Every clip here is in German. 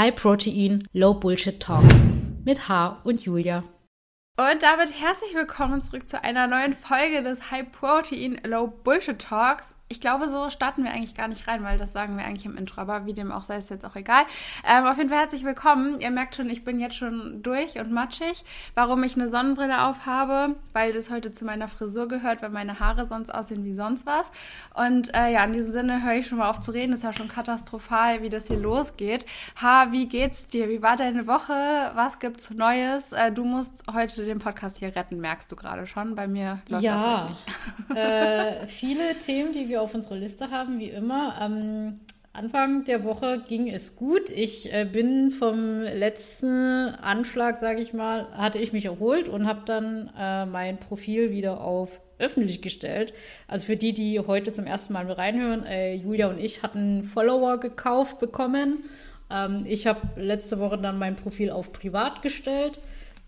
High Protein, Low Bullshit Talk mit H und Julia. Und damit herzlich willkommen zurück zu einer neuen Folge des High Protein, Low Bullshit Talks ich glaube, so starten wir eigentlich gar nicht rein, weil das sagen wir eigentlich im Intro, aber wie dem auch sei, ist jetzt auch egal. Ähm, auf jeden Fall herzlich willkommen. Ihr merkt schon, ich bin jetzt schon durch und matschig. Warum ich eine Sonnenbrille aufhabe, weil das heute zu meiner Frisur gehört, weil meine Haare sonst aussehen wie sonst was. Und äh, ja, in diesem Sinne höre ich schon mal auf zu reden. Ist ja schon katastrophal, wie das hier losgeht. Ha, wie geht's dir? Wie war deine Woche? Was gibt's Neues? Äh, du musst heute den Podcast hier retten, merkst du gerade schon. Bei mir läuft ja, das halt nicht. äh, viele Themen, die wir auf unserer Liste haben, wie immer. Am Anfang der Woche ging es gut. Ich äh, bin vom letzten Anschlag, sage ich mal, hatte ich mich erholt und habe dann äh, mein Profil wieder auf öffentlich gestellt. Also für die, die heute zum ersten Mal reinhören, äh, Julia und ich hatten Follower gekauft bekommen. Ähm, ich habe letzte Woche dann mein Profil auf privat gestellt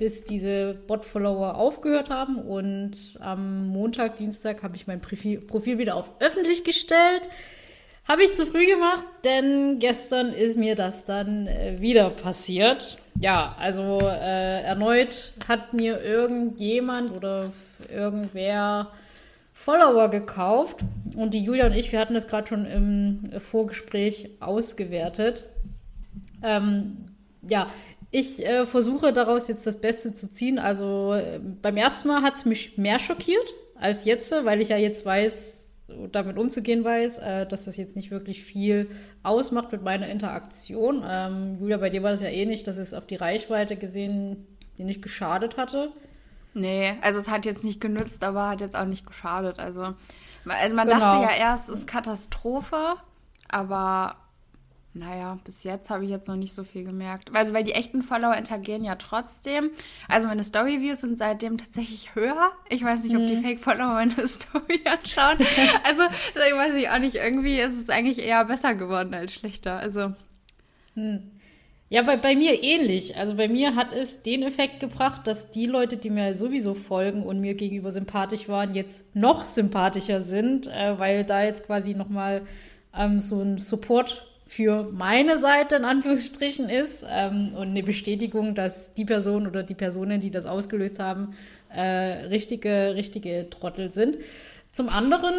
bis diese Bot-Follower aufgehört haben. Und am Montag, Dienstag habe ich mein Profil, wieder auf öffentlich gestellt. Habe ich zu früh gemacht, denn gestern ist mir das dann äh, wieder passiert. Ja, also äh, erneut hat mir irgendjemand oder irgendwer Follower gekauft. Und die Julia und ich, wir hatten das gerade schon im Vorgespräch ausgewertet. Ähm, ja, ich äh, versuche daraus jetzt das Beste zu ziehen. Also äh, beim ersten Mal hat es mich mehr schockiert als jetzt, weil ich ja jetzt weiß, damit umzugehen weiß, äh, dass das jetzt nicht wirklich viel ausmacht mit meiner Interaktion. Ähm, Julia, bei dir war das ja ähnlich, eh dass es auf die Reichweite gesehen die nicht geschadet hatte. Nee, also es hat jetzt nicht genützt, aber hat jetzt auch nicht geschadet. Also, also man genau. dachte ja erst, es ist Katastrophe, aber naja, bis jetzt habe ich jetzt noch nicht so viel gemerkt. Also, weil die echten Follower interagieren ja trotzdem. Also, meine Story-Views sind seitdem tatsächlich höher. Ich weiß nicht, ob die mhm. Fake-Follower meine Story anschauen. also, deswegen weiß ich auch nicht. Irgendwie ist es eigentlich eher besser geworden als schlechter. Also. Hm. Ja, bei, bei mir ähnlich. Also bei mir hat es den Effekt gebracht, dass die Leute, die mir sowieso folgen und mir gegenüber sympathisch waren, jetzt noch sympathischer sind, äh, weil da jetzt quasi nochmal ähm, so ein Support für meine Seite in Anführungsstrichen ist ähm, und eine Bestätigung, dass die Person oder die Personen, die das ausgelöst haben, äh, richtige, richtige Trottel sind. Zum anderen,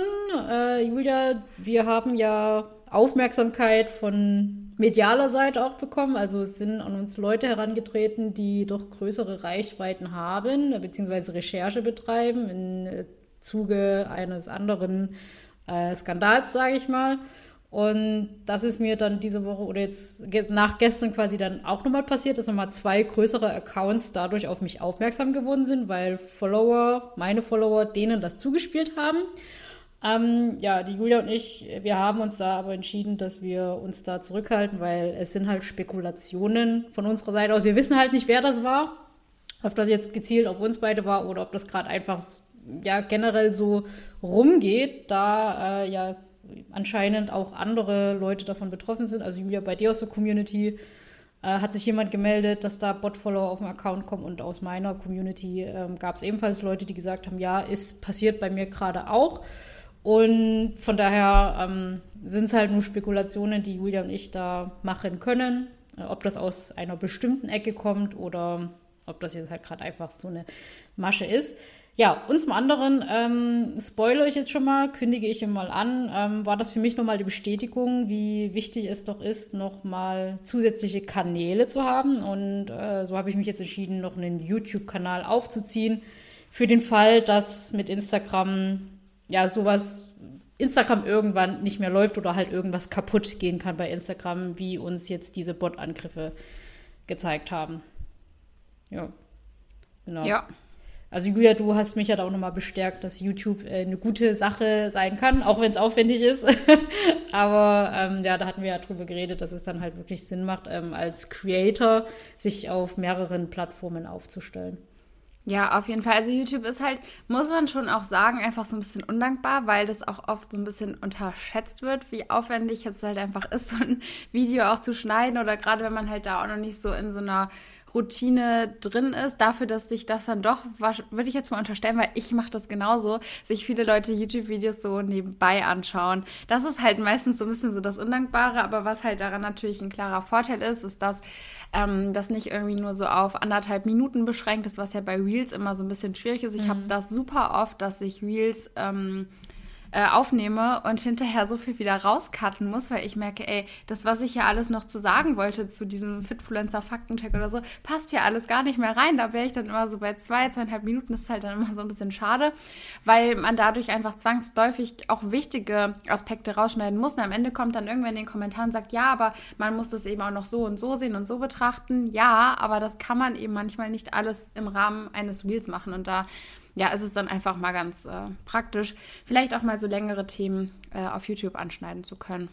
äh, Julia, wir haben ja Aufmerksamkeit von medialer Seite auch bekommen. Also es sind an uns Leute herangetreten, die doch größere Reichweiten haben, beziehungsweise Recherche betreiben im Zuge eines anderen äh, Skandals, sage ich mal. Und das ist mir dann diese Woche oder jetzt nach gestern quasi dann auch nochmal passiert, dass nochmal zwei größere Accounts dadurch auf mich aufmerksam geworden sind, weil Follower, meine Follower, denen das zugespielt haben. Ähm, ja, die Julia und ich, wir haben uns da aber entschieden, dass wir uns da zurückhalten, weil es sind halt Spekulationen von unserer Seite aus. Wir wissen halt nicht, wer das war. Ob das jetzt gezielt auf uns beide war oder ob das gerade einfach ja generell so rumgeht, da äh, ja anscheinend auch andere Leute davon betroffen sind. Also Julia, bei dir aus der Community äh, hat sich jemand gemeldet, dass da Bot-Follower auf dem Account kommen und aus meiner Community ähm, gab es ebenfalls Leute, die gesagt haben, ja, ist passiert bei mir gerade auch. Und von daher ähm, sind es halt nur Spekulationen, die Julia und ich da machen können. Äh, ob das aus einer bestimmten Ecke kommt oder ob das jetzt halt gerade einfach so eine Masche ist. Ja, und zum anderen, ähm, spoilere ich jetzt schon mal, kündige ich mal an, ähm, war das für mich nochmal die Bestätigung, wie wichtig es doch ist, nochmal zusätzliche Kanäle zu haben. Und äh, so habe ich mich jetzt entschieden, noch einen YouTube-Kanal aufzuziehen, für den Fall, dass mit Instagram ja sowas Instagram irgendwann nicht mehr läuft oder halt irgendwas kaputt gehen kann bei Instagram, wie uns jetzt diese Bot-Angriffe gezeigt haben. Ja. Genau. Ja. Also Julia, du hast mich ja da auch nochmal bestärkt, dass YouTube äh, eine gute Sache sein kann, auch wenn es aufwendig ist. Aber ähm, ja, da hatten wir ja drüber geredet, dass es dann halt wirklich Sinn macht, ähm, als Creator sich auf mehreren Plattformen aufzustellen. Ja, auf jeden Fall. Also YouTube ist halt, muss man schon auch sagen, einfach so ein bisschen undankbar, weil das auch oft so ein bisschen unterschätzt wird, wie aufwendig es halt einfach ist, so ein Video auch zu schneiden oder gerade wenn man halt da auch noch nicht so in so einer Routine drin ist, dafür, dass sich das dann doch, würde ich jetzt mal unterstellen, weil ich mache das genauso, sich viele Leute YouTube-Videos so nebenbei anschauen. Das ist halt meistens so ein bisschen so das Undankbare, aber was halt daran natürlich ein klarer Vorteil ist, ist, dass ähm, das nicht irgendwie nur so auf anderthalb Minuten beschränkt ist, was ja bei Reels immer so ein bisschen schwierig ist. Ich mhm. habe das super oft, dass sich Reels ähm, äh, aufnehme und hinterher so viel wieder rauscutten muss, weil ich merke, ey, das, was ich ja alles noch zu sagen wollte zu diesem Fitfluencer-Faktencheck oder so, passt ja alles gar nicht mehr rein. Da wäre ich dann immer so bei zwei, zweieinhalb Minuten. Das ist halt dann immer so ein bisschen schade, weil man dadurch einfach zwangsläufig auch wichtige Aspekte rausschneiden muss. Und am Ende kommt dann irgendwer in den Kommentaren und sagt, ja, aber man muss das eben auch noch so und so sehen und so betrachten. Ja, aber das kann man eben manchmal nicht alles im Rahmen eines Wheels machen. Und da ja, ist es dann einfach mal ganz äh, praktisch, vielleicht auch mal so längere Themen äh, auf YouTube anschneiden zu können.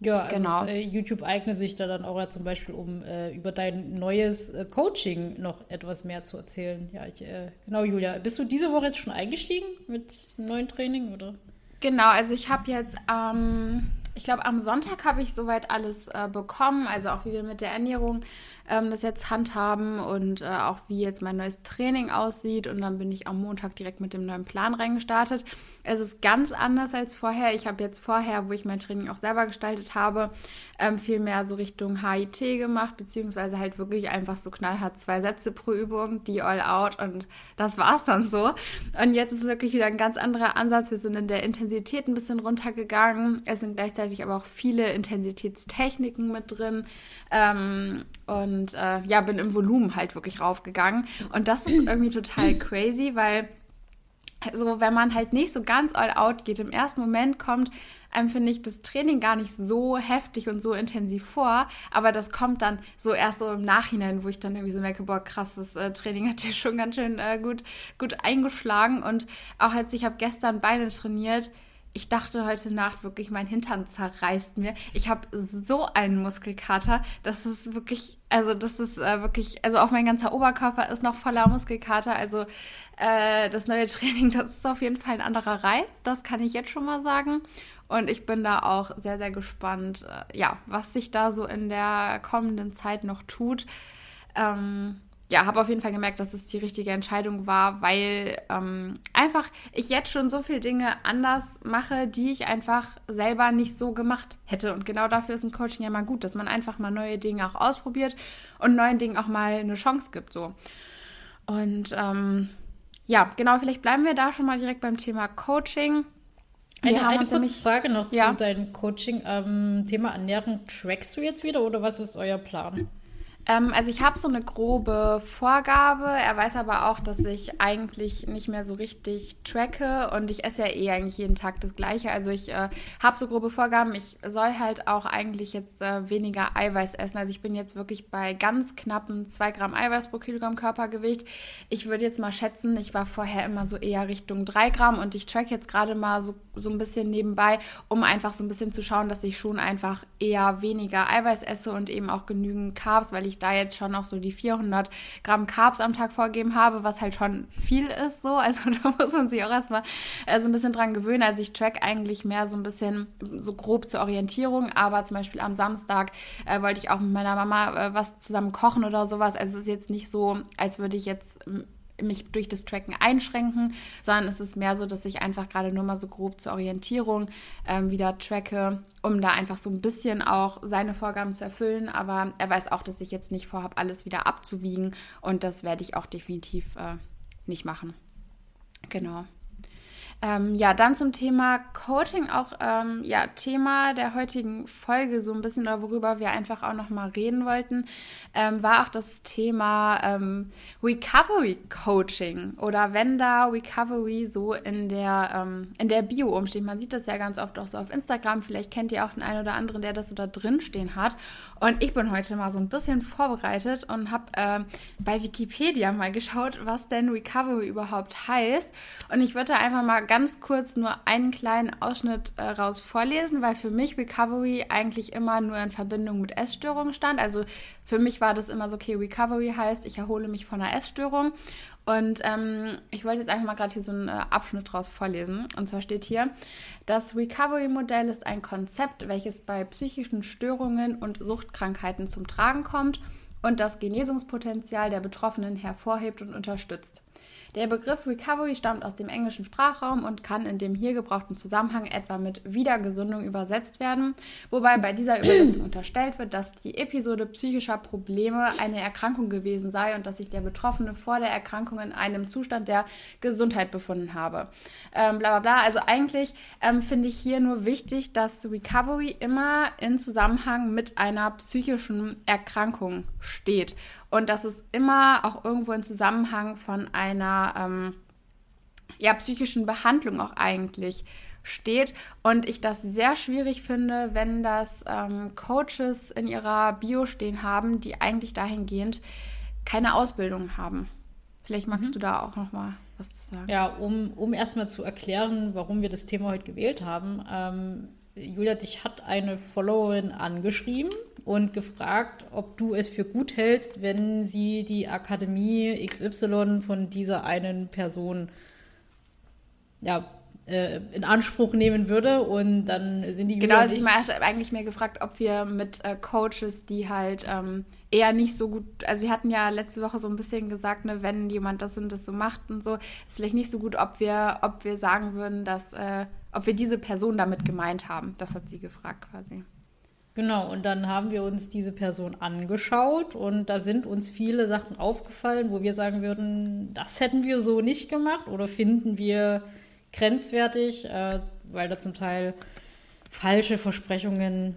Ja, also genau. Es, äh, YouTube eignet sich da dann auch ja zum Beispiel, um äh, über dein neues äh, Coaching noch etwas mehr zu erzählen. Ja, ich, äh, genau, Julia. Bist du diese Woche jetzt schon eingestiegen mit einem neuen Training, oder? Genau, also ich habe jetzt, ähm, ich glaube, am Sonntag habe ich soweit alles äh, bekommen, also auch wie wir mit der Ernährung ähm, das jetzt handhaben und äh, auch wie jetzt mein neues Training aussieht. Und dann bin ich am Montag direkt mit dem neuen Plan reingestartet. Es ist ganz anders als vorher. Ich habe jetzt vorher, wo ich mein Training auch selber gestaltet habe, ähm, viel mehr so Richtung HIT gemacht, beziehungsweise halt wirklich einfach so knallhart zwei Sätze pro Übung, die all out und das war es dann so. Und jetzt ist es wirklich wieder ein ganz anderer Ansatz. Wir sind in der Intensität ein bisschen runtergegangen. Es sind gleichzeitig aber auch viele Intensitätstechniken mit drin. Ähm, und äh, ja, bin im Volumen halt wirklich raufgegangen. Und das ist irgendwie total crazy, weil so, wenn man halt nicht so ganz all out geht, im ersten Moment kommt einem, finde ich, das Training gar nicht so heftig und so intensiv vor, aber das kommt dann so erst so im Nachhinein, wo ich dann irgendwie so merke, boah, krass, das äh, Training hat dir schon ganz schön äh, gut, gut eingeschlagen. Und auch als ich habe gestern Beine trainiert, ich dachte heute Nacht wirklich, mein Hintern zerreißt mir. Ich habe so einen Muskelkater, das ist wirklich, also das ist äh, wirklich, also auch mein ganzer Oberkörper ist noch voller Muskelkater. Also äh, das neue Training, das ist auf jeden Fall ein anderer Reiz, das kann ich jetzt schon mal sagen. Und ich bin da auch sehr, sehr gespannt, äh, ja, was sich da so in der kommenden Zeit noch tut. Ähm, ja, habe auf jeden Fall gemerkt, dass es die richtige Entscheidung war, weil ähm, einfach ich jetzt schon so viele Dinge anders mache, die ich einfach selber nicht so gemacht hätte. Und genau dafür ist ein Coaching ja mal gut, dass man einfach mal neue Dinge auch ausprobiert und neuen Dingen auch mal eine Chance gibt. So. Und ähm, ja, genau, vielleicht bleiben wir da schon mal direkt beim Thema Coaching. Wir ja, eine kurze nämlich, Frage noch ja. zu deinem Coaching. Ähm, Thema Ernährung, trackst du jetzt wieder oder was ist euer Plan? Ähm, also ich habe so eine grobe Vorgabe. Er weiß aber auch, dass ich eigentlich nicht mehr so richtig tracke und ich esse ja eh eigentlich jeden Tag das Gleiche. Also ich äh, habe so grobe Vorgaben. Ich soll halt auch eigentlich jetzt äh, weniger Eiweiß essen. Also ich bin jetzt wirklich bei ganz knappen 2 Gramm Eiweiß pro Kilogramm Körpergewicht. Ich würde jetzt mal schätzen, ich war vorher immer so eher Richtung 3 Gramm und ich track jetzt gerade mal so, so ein bisschen nebenbei, um einfach so ein bisschen zu schauen, dass ich schon einfach eher weniger Eiweiß esse und eben auch genügend Carbs, weil ich ich da jetzt schon noch so die 400 Gramm Carbs am Tag vorgegeben habe, was halt schon viel ist so. Also da muss man sich auch erstmal äh, so ein bisschen dran gewöhnen. Also ich track eigentlich mehr so ein bisschen so grob zur Orientierung, aber zum Beispiel am Samstag äh, wollte ich auch mit meiner Mama äh, was zusammen kochen oder sowas. Also es ist jetzt nicht so, als würde ich jetzt mich durch das Tracken einschränken, sondern es ist mehr so, dass ich einfach gerade nur mal so grob zur Orientierung ähm, wieder tracke, um da einfach so ein bisschen auch seine Vorgaben zu erfüllen. Aber er weiß auch, dass ich jetzt nicht vorhabe, alles wieder abzuwiegen und das werde ich auch definitiv äh, nicht machen. Genau. Ähm, ja, dann zum Thema Coaching, auch ähm, ja, Thema der heutigen Folge, so ein bisschen, oder worüber wir einfach auch nochmal reden wollten, ähm, war auch das Thema ähm, Recovery Coaching oder wenn da Recovery so in der, ähm, in der Bio umsteht. Man sieht das ja ganz oft auch so auf Instagram, vielleicht kennt ihr auch den einen oder anderen, der das so da drin stehen hat. Und ich bin heute mal so ein bisschen vorbereitet und habe äh, bei Wikipedia mal geschaut, was denn Recovery überhaupt heißt. Und ich würde einfach mal ganz kurz nur einen kleinen Ausschnitt äh, raus vorlesen, weil für mich Recovery eigentlich immer nur in Verbindung mit Essstörungen stand. Also für mich war das immer so, okay, Recovery heißt, ich erhole mich von einer Essstörung. Und ähm, ich wollte jetzt einfach mal gerade hier so einen äh, Abschnitt draus vorlesen. Und zwar steht hier, das Recovery-Modell ist ein Konzept, welches bei psychischen Störungen und Suchtkrankheiten zum Tragen kommt und das Genesungspotenzial der Betroffenen hervorhebt und unterstützt. Der Begriff Recovery stammt aus dem englischen Sprachraum und kann in dem hier gebrauchten Zusammenhang etwa mit Wiedergesundung übersetzt werden, wobei bei dieser Übersetzung unterstellt wird, dass die Episode psychischer Probleme eine Erkrankung gewesen sei und dass sich der Betroffene vor der Erkrankung in einem Zustand der Gesundheit befunden habe. Ähm, bla bla bla. Also eigentlich ähm, finde ich hier nur wichtig, dass Recovery immer in Zusammenhang mit einer psychischen Erkrankung steht und dass es immer auch irgendwo in Zusammenhang von einer ähm, ja, psychischen Behandlung auch eigentlich steht und ich das sehr schwierig finde, wenn das ähm, Coaches in ihrer Bio stehen haben, die eigentlich dahingehend keine Ausbildung haben. Vielleicht magst mhm. du da auch noch mal was zu sagen. Ja, um, um erstmal zu erklären, warum wir das Thema heute gewählt haben. Ähm, Julia, dich hat eine Followerin angeschrieben und gefragt, ob du es für gut hältst, wenn sie die Akademie XY von dieser einen Person ja, äh, in Anspruch nehmen würde. Und dann sind die Genau, also ich hatte eigentlich mehr gefragt, ob wir mit äh, Coaches, die halt ähm, eher nicht so gut, also wir hatten ja letzte Woche so ein bisschen gesagt, ne, wenn jemand das und das so macht und so, ist vielleicht nicht so gut, ob wir, ob wir sagen würden, dass, äh, ob wir diese Person damit gemeint haben. Das hat sie gefragt quasi. Genau, und dann haben wir uns diese Person angeschaut und da sind uns viele Sachen aufgefallen, wo wir sagen würden, das hätten wir so nicht gemacht oder finden wir grenzwertig, äh, weil da zum Teil falsche Versprechungen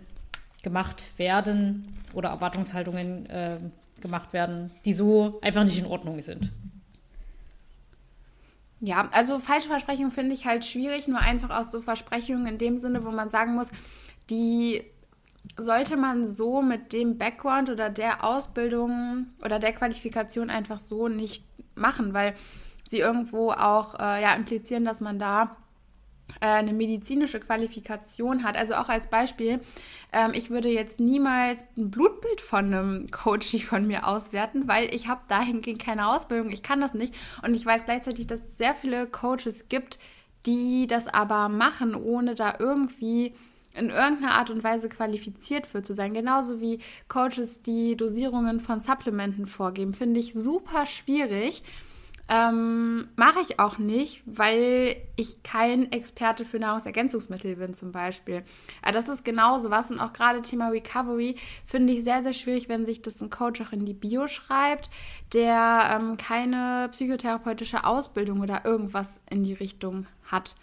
gemacht werden oder Erwartungshaltungen äh, gemacht werden, die so einfach nicht in Ordnung sind. Ja, also falsche Versprechungen finde ich halt schwierig, nur einfach aus so Versprechungen in dem Sinne, wo man sagen muss, die sollte man so mit dem Background oder der Ausbildung oder der Qualifikation einfach so nicht machen, weil sie irgendwo auch äh, ja, implizieren, dass man da äh, eine medizinische Qualifikation hat. Also auch als Beispiel, ähm, ich würde jetzt niemals ein Blutbild von einem Coach von mir auswerten, weil ich habe dahingehend keine Ausbildung, ich kann das nicht. Und ich weiß gleichzeitig, dass es sehr viele Coaches gibt, die das aber machen, ohne da irgendwie in irgendeiner Art und Weise qualifiziert für zu sein. Genauso wie Coaches, die Dosierungen von Supplementen vorgeben, finde ich super schwierig. Ähm, Mache ich auch nicht, weil ich kein Experte für Nahrungsergänzungsmittel bin zum Beispiel. Aber das ist genauso was und auch gerade Thema Recovery finde ich sehr, sehr schwierig, wenn sich das ein Coach auch in die Bio schreibt, der ähm, keine psychotherapeutische Ausbildung oder irgendwas in die Richtung hat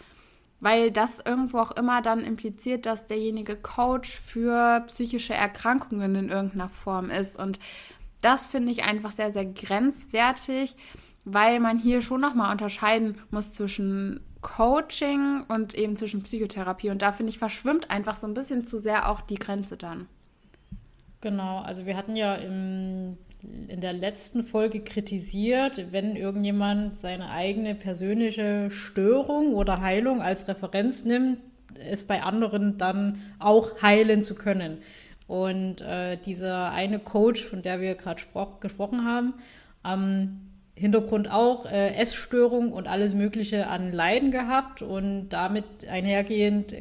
weil das irgendwo auch immer dann impliziert, dass derjenige Coach für psychische Erkrankungen in irgendeiner Form ist. Und das finde ich einfach sehr, sehr grenzwertig, weil man hier schon nochmal unterscheiden muss zwischen Coaching und eben zwischen Psychotherapie. Und da finde ich, verschwimmt einfach so ein bisschen zu sehr auch die Grenze dann. Genau, also wir hatten ja im in der letzten Folge kritisiert, wenn irgendjemand seine eigene persönliche Störung oder Heilung als Referenz nimmt, es bei anderen dann auch heilen zu können. Und äh, dieser eine Coach, von der wir gerade gesprochen haben, am Hintergrund auch äh, Essstörung und alles Mögliche an Leiden gehabt und damit einhergehend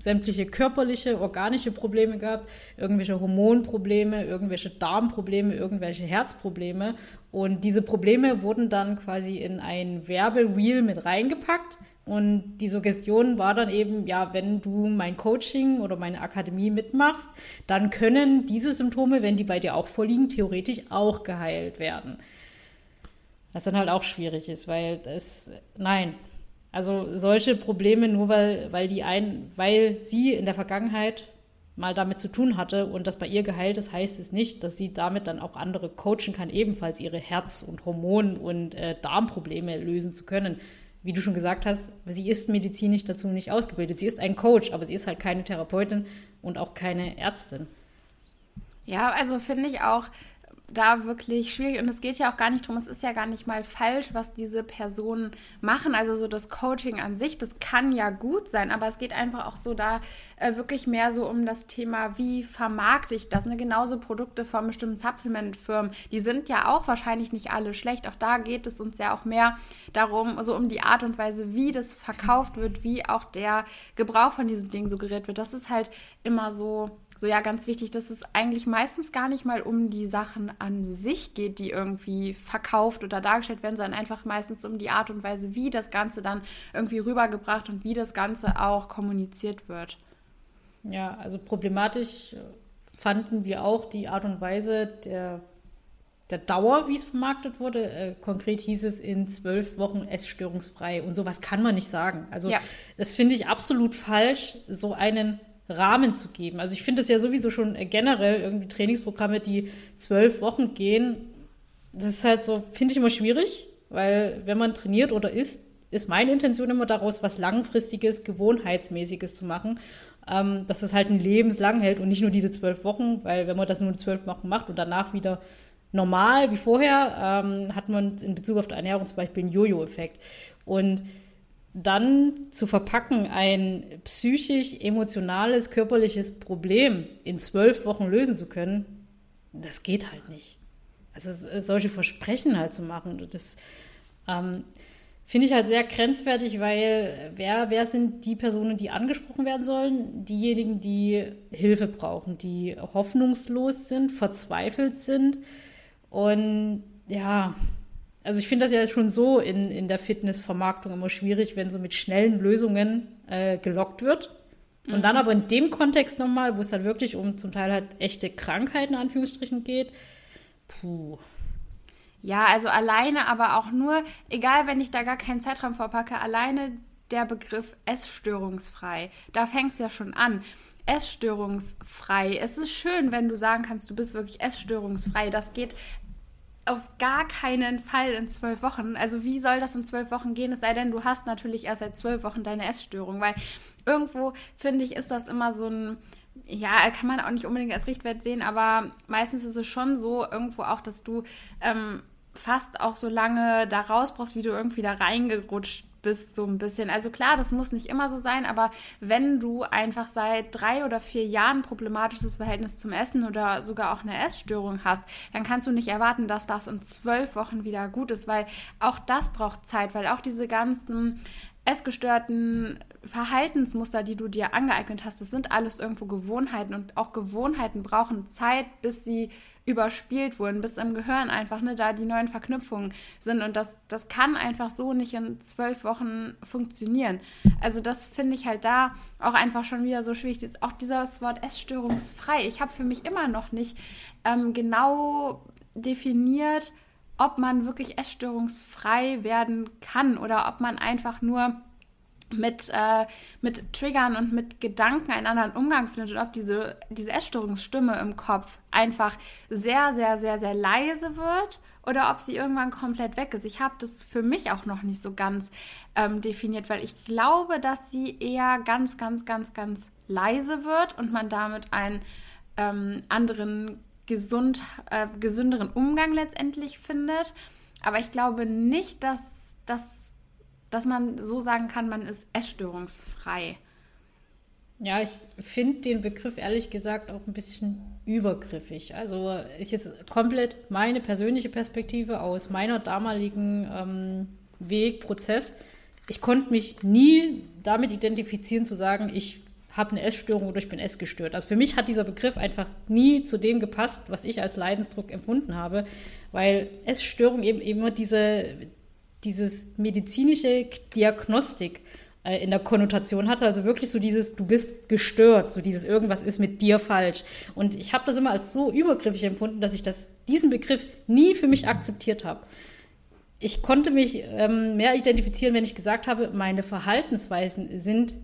sämtliche körperliche, organische Probleme gehabt, irgendwelche Hormonprobleme, irgendwelche Darmprobleme, irgendwelche Herzprobleme. Und diese Probleme wurden dann quasi in ein Werbewheel mit reingepackt. Und die Suggestion war dann eben, ja, wenn du mein Coaching oder meine Akademie mitmachst, dann können diese Symptome, wenn die bei dir auch vorliegen, theoretisch auch geheilt werden. Was dann halt auch schwierig ist, weil das, nein, also solche Probleme, nur weil, weil die ein, weil sie in der Vergangenheit mal damit zu tun hatte und das bei ihr geheilt ist, heißt es nicht, dass sie damit dann auch andere coachen kann, ebenfalls ihre Herz- und Hormon- und äh, Darmprobleme lösen zu können. Wie du schon gesagt hast, sie ist medizinisch dazu nicht ausgebildet. Sie ist ein Coach, aber sie ist halt keine Therapeutin und auch keine Ärztin. Ja, also finde ich auch, da wirklich schwierig und es geht ja auch gar nicht darum, es ist ja gar nicht mal falsch, was diese Personen machen. Also so das Coaching an sich, das kann ja gut sein, aber es geht einfach auch so da äh, wirklich mehr so um das Thema, wie vermarkte ich das. Ne? Genauso Produkte von bestimmten Supplement-Firmen, die sind ja auch wahrscheinlich nicht alle schlecht. Auch da geht es uns ja auch mehr darum, so um die Art und Weise, wie das verkauft wird, wie auch der Gebrauch von diesen Dingen suggeriert wird. Das ist halt immer so so ja ganz wichtig, dass es eigentlich meistens gar nicht mal um die Sachen an sich geht, die irgendwie verkauft oder dargestellt werden, sondern einfach meistens um die Art und Weise, wie das Ganze dann irgendwie rübergebracht und wie das Ganze auch kommuniziert wird. Ja, also problematisch fanden wir auch die Art und Weise der, der Dauer, wie es vermarktet wurde. Äh, konkret hieß es in zwölf Wochen essstörungsfrei und sowas kann man nicht sagen. Also ja. das finde ich absolut falsch, so einen Rahmen zu geben. Also ich finde es ja sowieso schon generell irgendwie Trainingsprogramme, die zwölf Wochen gehen. Das ist halt so, finde ich immer schwierig, weil wenn man trainiert oder isst, ist meine Intention immer daraus, was langfristiges, gewohnheitsmäßiges zu machen, ähm, dass es halt ein lebenslang hält und nicht nur diese zwölf Wochen, weil wenn man das nur zwölf Wochen macht und danach wieder normal wie vorher, ähm, hat man in Bezug auf die Ernährung zum Beispiel einen Jojo-Effekt. Und dann zu verpacken, ein psychisch, emotionales, körperliches Problem in zwölf Wochen lösen zu können, das geht halt nicht. Also solche Versprechen halt zu machen, das ähm, finde ich halt sehr grenzwertig, weil wer, wer sind die Personen, die angesprochen werden sollen? Diejenigen, die Hilfe brauchen, die hoffnungslos sind, verzweifelt sind und ja, also ich finde das ja schon so in, in der Fitnessvermarktung immer schwierig, wenn so mit schnellen Lösungen äh, gelockt wird. Und mhm. dann aber in dem Kontext nochmal, wo es dann wirklich um zum Teil halt echte Krankheiten, in Anführungsstrichen, geht. Puh. Ja, also alleine, aber auch nur, egal wenn ich da gar keinen Zeitraum vorpacke, alleine der Begriff essstörungsfrei, da fängt es ja schon an. Essstörungsfrei. Es ist schön, wenn du sagen kannst, du bist wirklich essstörungsfrei. Das geht auf gar keinen Fall in zwölf Wochen. Also wie soll das in zwölf Wochen gehen? Es sei denn, du hast natürlich erst seit zwölf Wochen deine Essstörung, weil irgendwo finde ich, ist das immer so ein, ja, kann man auch nicht unbedingt als Richtwert sehen, aber meistens ist es schon so irgendwo auch, dass du ähm, fast auch so lange da raus brauchst, wie du irgendwie da reingerutscht bist, so ein bisschen. Also klar, das muss nicht immer so sein, aber wenn du einfach seit drei oder vier Jahren problematisches Verhältnis zum Essen oder sogar auch eine Essstörung hast, dann kannst du nicht erwarten, dass das in zwölf Wochen wieder gut ist, weil auch das braucht Zeit, weil auch diese ganzen essgestörten Verhaltensmuster, die du dir angeeignet hast, das sind alles irgendwo Gewohnheiten und auch Gewohnheiten brauchen Zeit, bis sie überspielt wurden, bis im Gehirn einfach ne, da die neuen Verknüpfungen sind. Und das, das kann einfach so nicht in zwölf Wochen funktionieren. Also das finde ich halt da auch einfach schon wieder so schwierig. Auch dieses Wort essstörungsfrei. Ich habe für mich immer noch nicht ähm, genau definiert, ob man wirklich essstörungsfrei werden kann oder ob man einfach nur mit, äh, mit Triggern und mit Gedanken einen anderen Umgang findet und ob diese, diese Essstörungsstimme im Kopf einfach sehr, sehr, sehr, sehr leise wird oder ob sie irgendwann komplett weg ist. Ich habe das für mich auch noch nicht so ganz ähm, definiert, weil ich glaube, dass sie eher ganz, ganz, ganz, ganz leise wird und man damit einen ähm, anderen, gesund, äh, gesünderen Umgang letztendlich findet. Aber ich glaube nicht, dass das dass man so sagen kann, man ist essstörungsfrei. Ja, ich finde den Begriff ehrlich gesagt auch ein bisschen übergriffig. Also ist jetzt komplett meine persönliche Perspektive aus meiner damaligen ähm, Weg. Ich konnte mich nie damit identifizieren, zu sagen, ich habe eine Essstörung oder ich bin essgestört. Also für mich hat dieser Begriff einfach nie zu dem gepasst, was ich als Leidensdruck empfunden habe, weil Essstörung eben immer diese, dieses medizinische Diagnostik äh, in der Konnotation hatte. Also wirklich so dieses, du bist gestört, so dieses irgendwas ist mit dir falsch. Und ich habe das immer als so übergriffig empfunden, dass ich das, diesen Begriff nie für mich akzeptiert habe. Ich konnte mich ähm, mehr identifizieren, wenn ich gesagt habe, meine Verhaltensweisen sind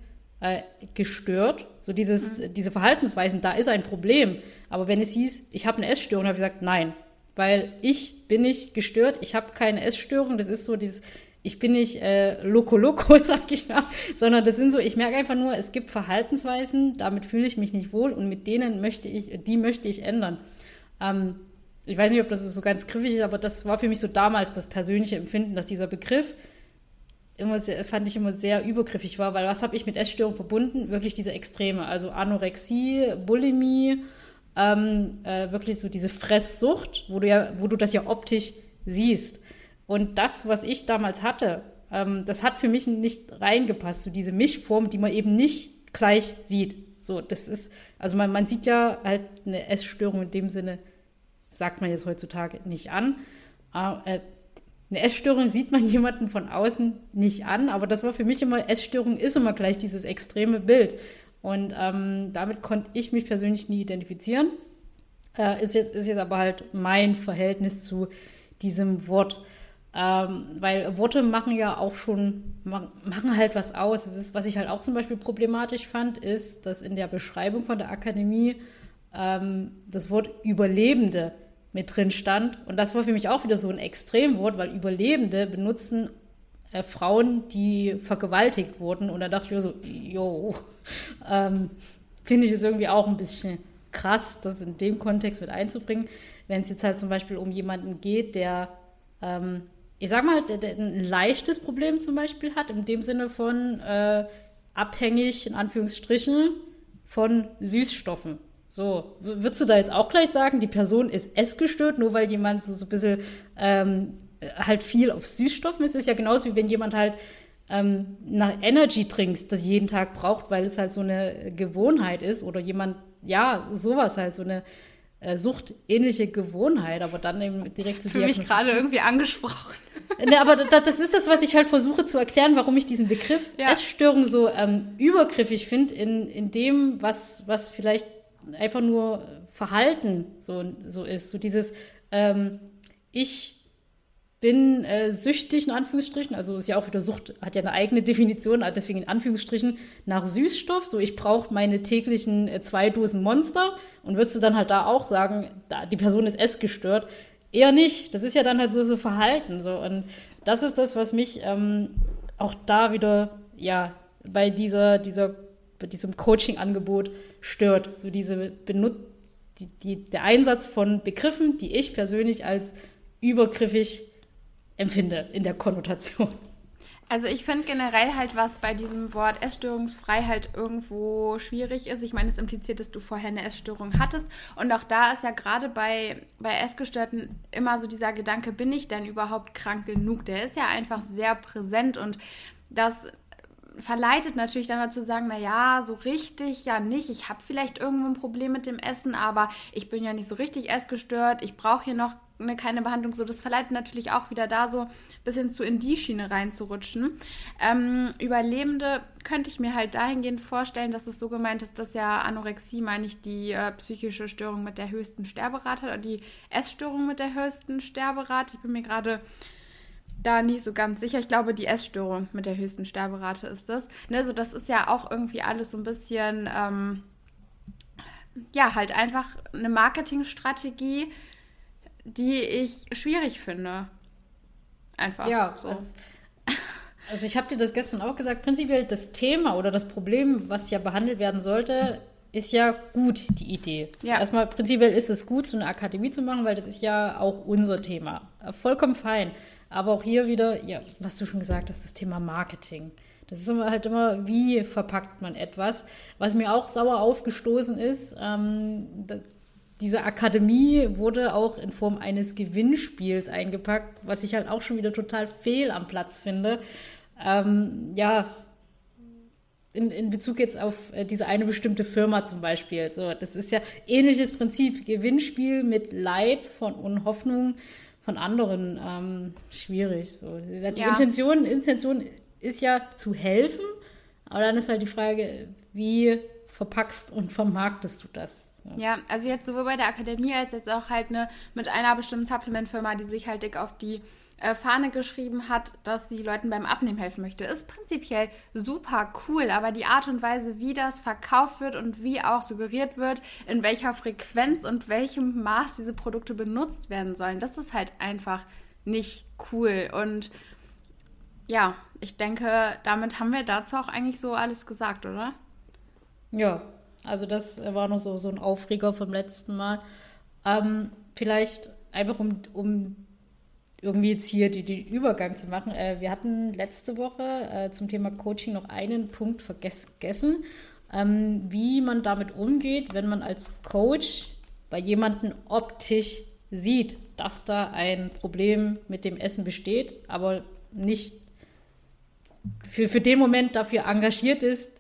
äh, gestört. So dieses, mhm. diese Verhaltensweisen, da ist ein Problem. Aber wenn es hieß, ich habe eine Essstörung, habe ich gesagt, nein, weil ich bin nicht gestört, ich habe keine Essstörung, das ist so dieses, ich bin nicht äh, loco loco, sag ich mal, sondern das sind so, ich merke einfach nur, es gibt Verhaltensweisen, damit fühle ich mich nicht wohl und mit denen möchte ich, die möchte ich ändern. Ähm, ich weiß nicht, ob das so ganz griffig ist, aber das war für mich so damals das persönliche Empfinden, dass dieser Begriff immer sehr, fand ich immer sehr übergriffig war, weil was habe ich mit Essstörung verbunden? Wirklich diese Extreme, also Anorexie, Bulimie, ähm, äh, wirklich so diese Fresssucht, wo du ja, wo du das ja optisch siehst. Und das, was ich damals hatte, ähm, das hat für mich nicht reingepasst, so diese Mischform, die man eben nicht gleich sieht. So, das ist, also man, man sieht ja halt eine Essstörung in dem Sinne, sagt man jetzt heutzutage nicht an. Äh, eine Essstörung sieht man jemanden von außen nicht an, aber das war für mich immer, Essstörung ist immer gleich dieses extreme Bild. Und ähm, damit konnte ich mich persönlich nie identifizieren. Äh, ist, jetzt, ist jetzt aber halt mein Verhältnis zu diesem Wort. Ähm, weil Worte machen ja auch schon, machen halt was aus. Das ist, was ich halt auch zum Beispiel problematisch fand, ist, dass in der Beschreibung von der Akademie ähm, das Wort Überlebende mit drin stand. Und das war für mich auch wieder so ein Extremwort, weil Überlebende benutzen äh, Frauen, die vergewaltigt wurden. Und da dachte ich mir so, jo, ähm, finde ich es irgendwie auch ein bisschen krass, das in dem Kontext mit einzubringen. Wenn es jetzt halt zum Beispiel um jemanden geht, der ähm, ich sag mal, der, der ein leichtes Problem zum Beispiel hat, in dem Sinne von äh, abhängig, in Anführungsstrichen, von Süßstoffen. So, würdest du da jetzt auch gleich sagen, die Person ist essgestört, nur weil jemand so, so ein bisschen ähm, halt viel auf Süßstoffen ist? Ist ja genauso wie wenn jemand halt ähm, nach Energy trinkst, das jeden Tag braucht, weil es halt so eine Gewohnheit ist oder jemand, ja, sowas halt, so eine äh, suchtähnliche Gewohnheit, aber dann eben direkt zu Für mich gerade irgendwie angesprochen. Ne, aber das, das, ist das, was ich halt versuche zu erklären, warum ich diesen Begriff ja. Essstörung so ähm, übergriffig finde in, in dem, was, was vielleicht einfach nur Verhalten so, so ist. So dieses, ähm, ich bin äh, süchtig, in Anführungsstrichen, also ist ja auch wieder Sucht, hat ja eine eigene Definition, deswegen in Anführungsstrichen, nach Süßstoff. So, ich brauche meine täglichen äh, zwei Dosen Monster. Und würdest du dann halt da auch sagen, da, die Person ist essgestört? Eher nicht. Das ist ja dann halt so, so Verhalten. So. Und das ist das, was mich ähm, auch da wieder, ja, bei dieser, dieser, bei diesem Coaching-Angebot stört. So diese Benut die, die, der Einsatz von Begriffen, die ich persönlich als übergriffig empfinde in der Konnotation. Also ich finde generell halt, was bei diesem Wort Essstörungsfrei halt irgendwo schwierig ist. Ich meine, es impliziert, dass du vorher eine Essstörung hattest. Und auch da ist ja gerade bei, bei Essgestörten immer so dieser Gedanke, bin ich denn überhaupt krank genug? Der ist ja einfach sehr präsent und das verleitet natürlich dann dazu sagen, na ja, so richtig ja nicht. Ich habe vielleicht irgendwo ein Problem mit dem Essen, aber ich bin ja nicht so richtig essgestört. Ich brauche hier noch eine, keine Behandlung. So, das verleitet natürlich auch wieder da so ein bisschen zu in die Schiene reinzurutschen. Ähm, Überlebende könnte ich mir halt dahingehend vorstellen, dass es so gemeint ist, dass ja Anorexie, meine ich, die äh, psychische Störung mit der höchsten Sterberate oder die Essstörung mit der höchsten Sterberate. Ich bin mir gerade da nicht so ganz sicher. Ich glaube, die Essstörung mit der höchsten Sterberate ist das. Ne, so das ist ja auch irgendwie alles so ein bisschen, ähm, ja, halt einfach eine Marketingstrategie, die ich schwierig finde. Einfach. Ja, so. Also, also ich habe dir das gestern auch gesagt, prinzipiell das Thema oder das Problem, was ja behandelt werden sollte, ist ja gut, die Idee. Ja. Also erstmal, prinzipiell ist es gut, so eine Akademie zu machen, weil das ist ja auch unser Thema. Vollkommen fein. Aber auch hier wieder, ja, was du schon gesagt hast, das Thema Marketing. Das ist immer halt immer, wie verpackt man etwas. Was mir auch sauer aufgestoßen ist, ähm, diese Akademie wurde auch in Form eines Gewinnspiels eingepackt, was ich halt auch schon wieder total fehl am Platz finde. Ähm, ja, in, in Bezug jetzt auf äh, diese eine bestimmte Firma zum Beispiel. So, das ist ja ähnliches Prinzip. Gewinnspiel mit Leid von, und Hoffnung von anderen ähm, schwierig. So. Die ja. Intention, Intention ist ja zu helfen, aber dann ist halt die Frage, wie verpackst und vermarktest du das? Ja, also jetzt sowohl bei der Akademie als jetzt auch halt eine mit einer bestimmten Supplement-Firma, die sich halt dick auf die äh, Fahne geschrieben hat, dass sie Leuten beim Abnehmen helfen möchte. Ist prinzipiell super cool, aber die Art und Weise, wie das verkauft wird und wie auch suggeriert wird, in welcher Frequenz und welchem Maß diese Produkte benutzt werden sollen, das ist halt einfach nicht cool. Und ja, ich denke, damit haben wir dazu auch eigentlich so alles gesagt, oder? Ja, also das war noch so, so ein Aufreger vom letzten Mal. Ähm, vielleicht einfach um, um irgendwie jetzt hier den, den Übergang zu machen. Äh, wir hatten letzte Woche äh, zum Thema Coaching noch einen Punkt vergessen, ähm, wie man damit umgeht, wenn man als Coach bei jemandem optisch sieht, dass da ein Problem mit dem Essen besteht, aber nicht für, für den Moment dafür engagiert ist,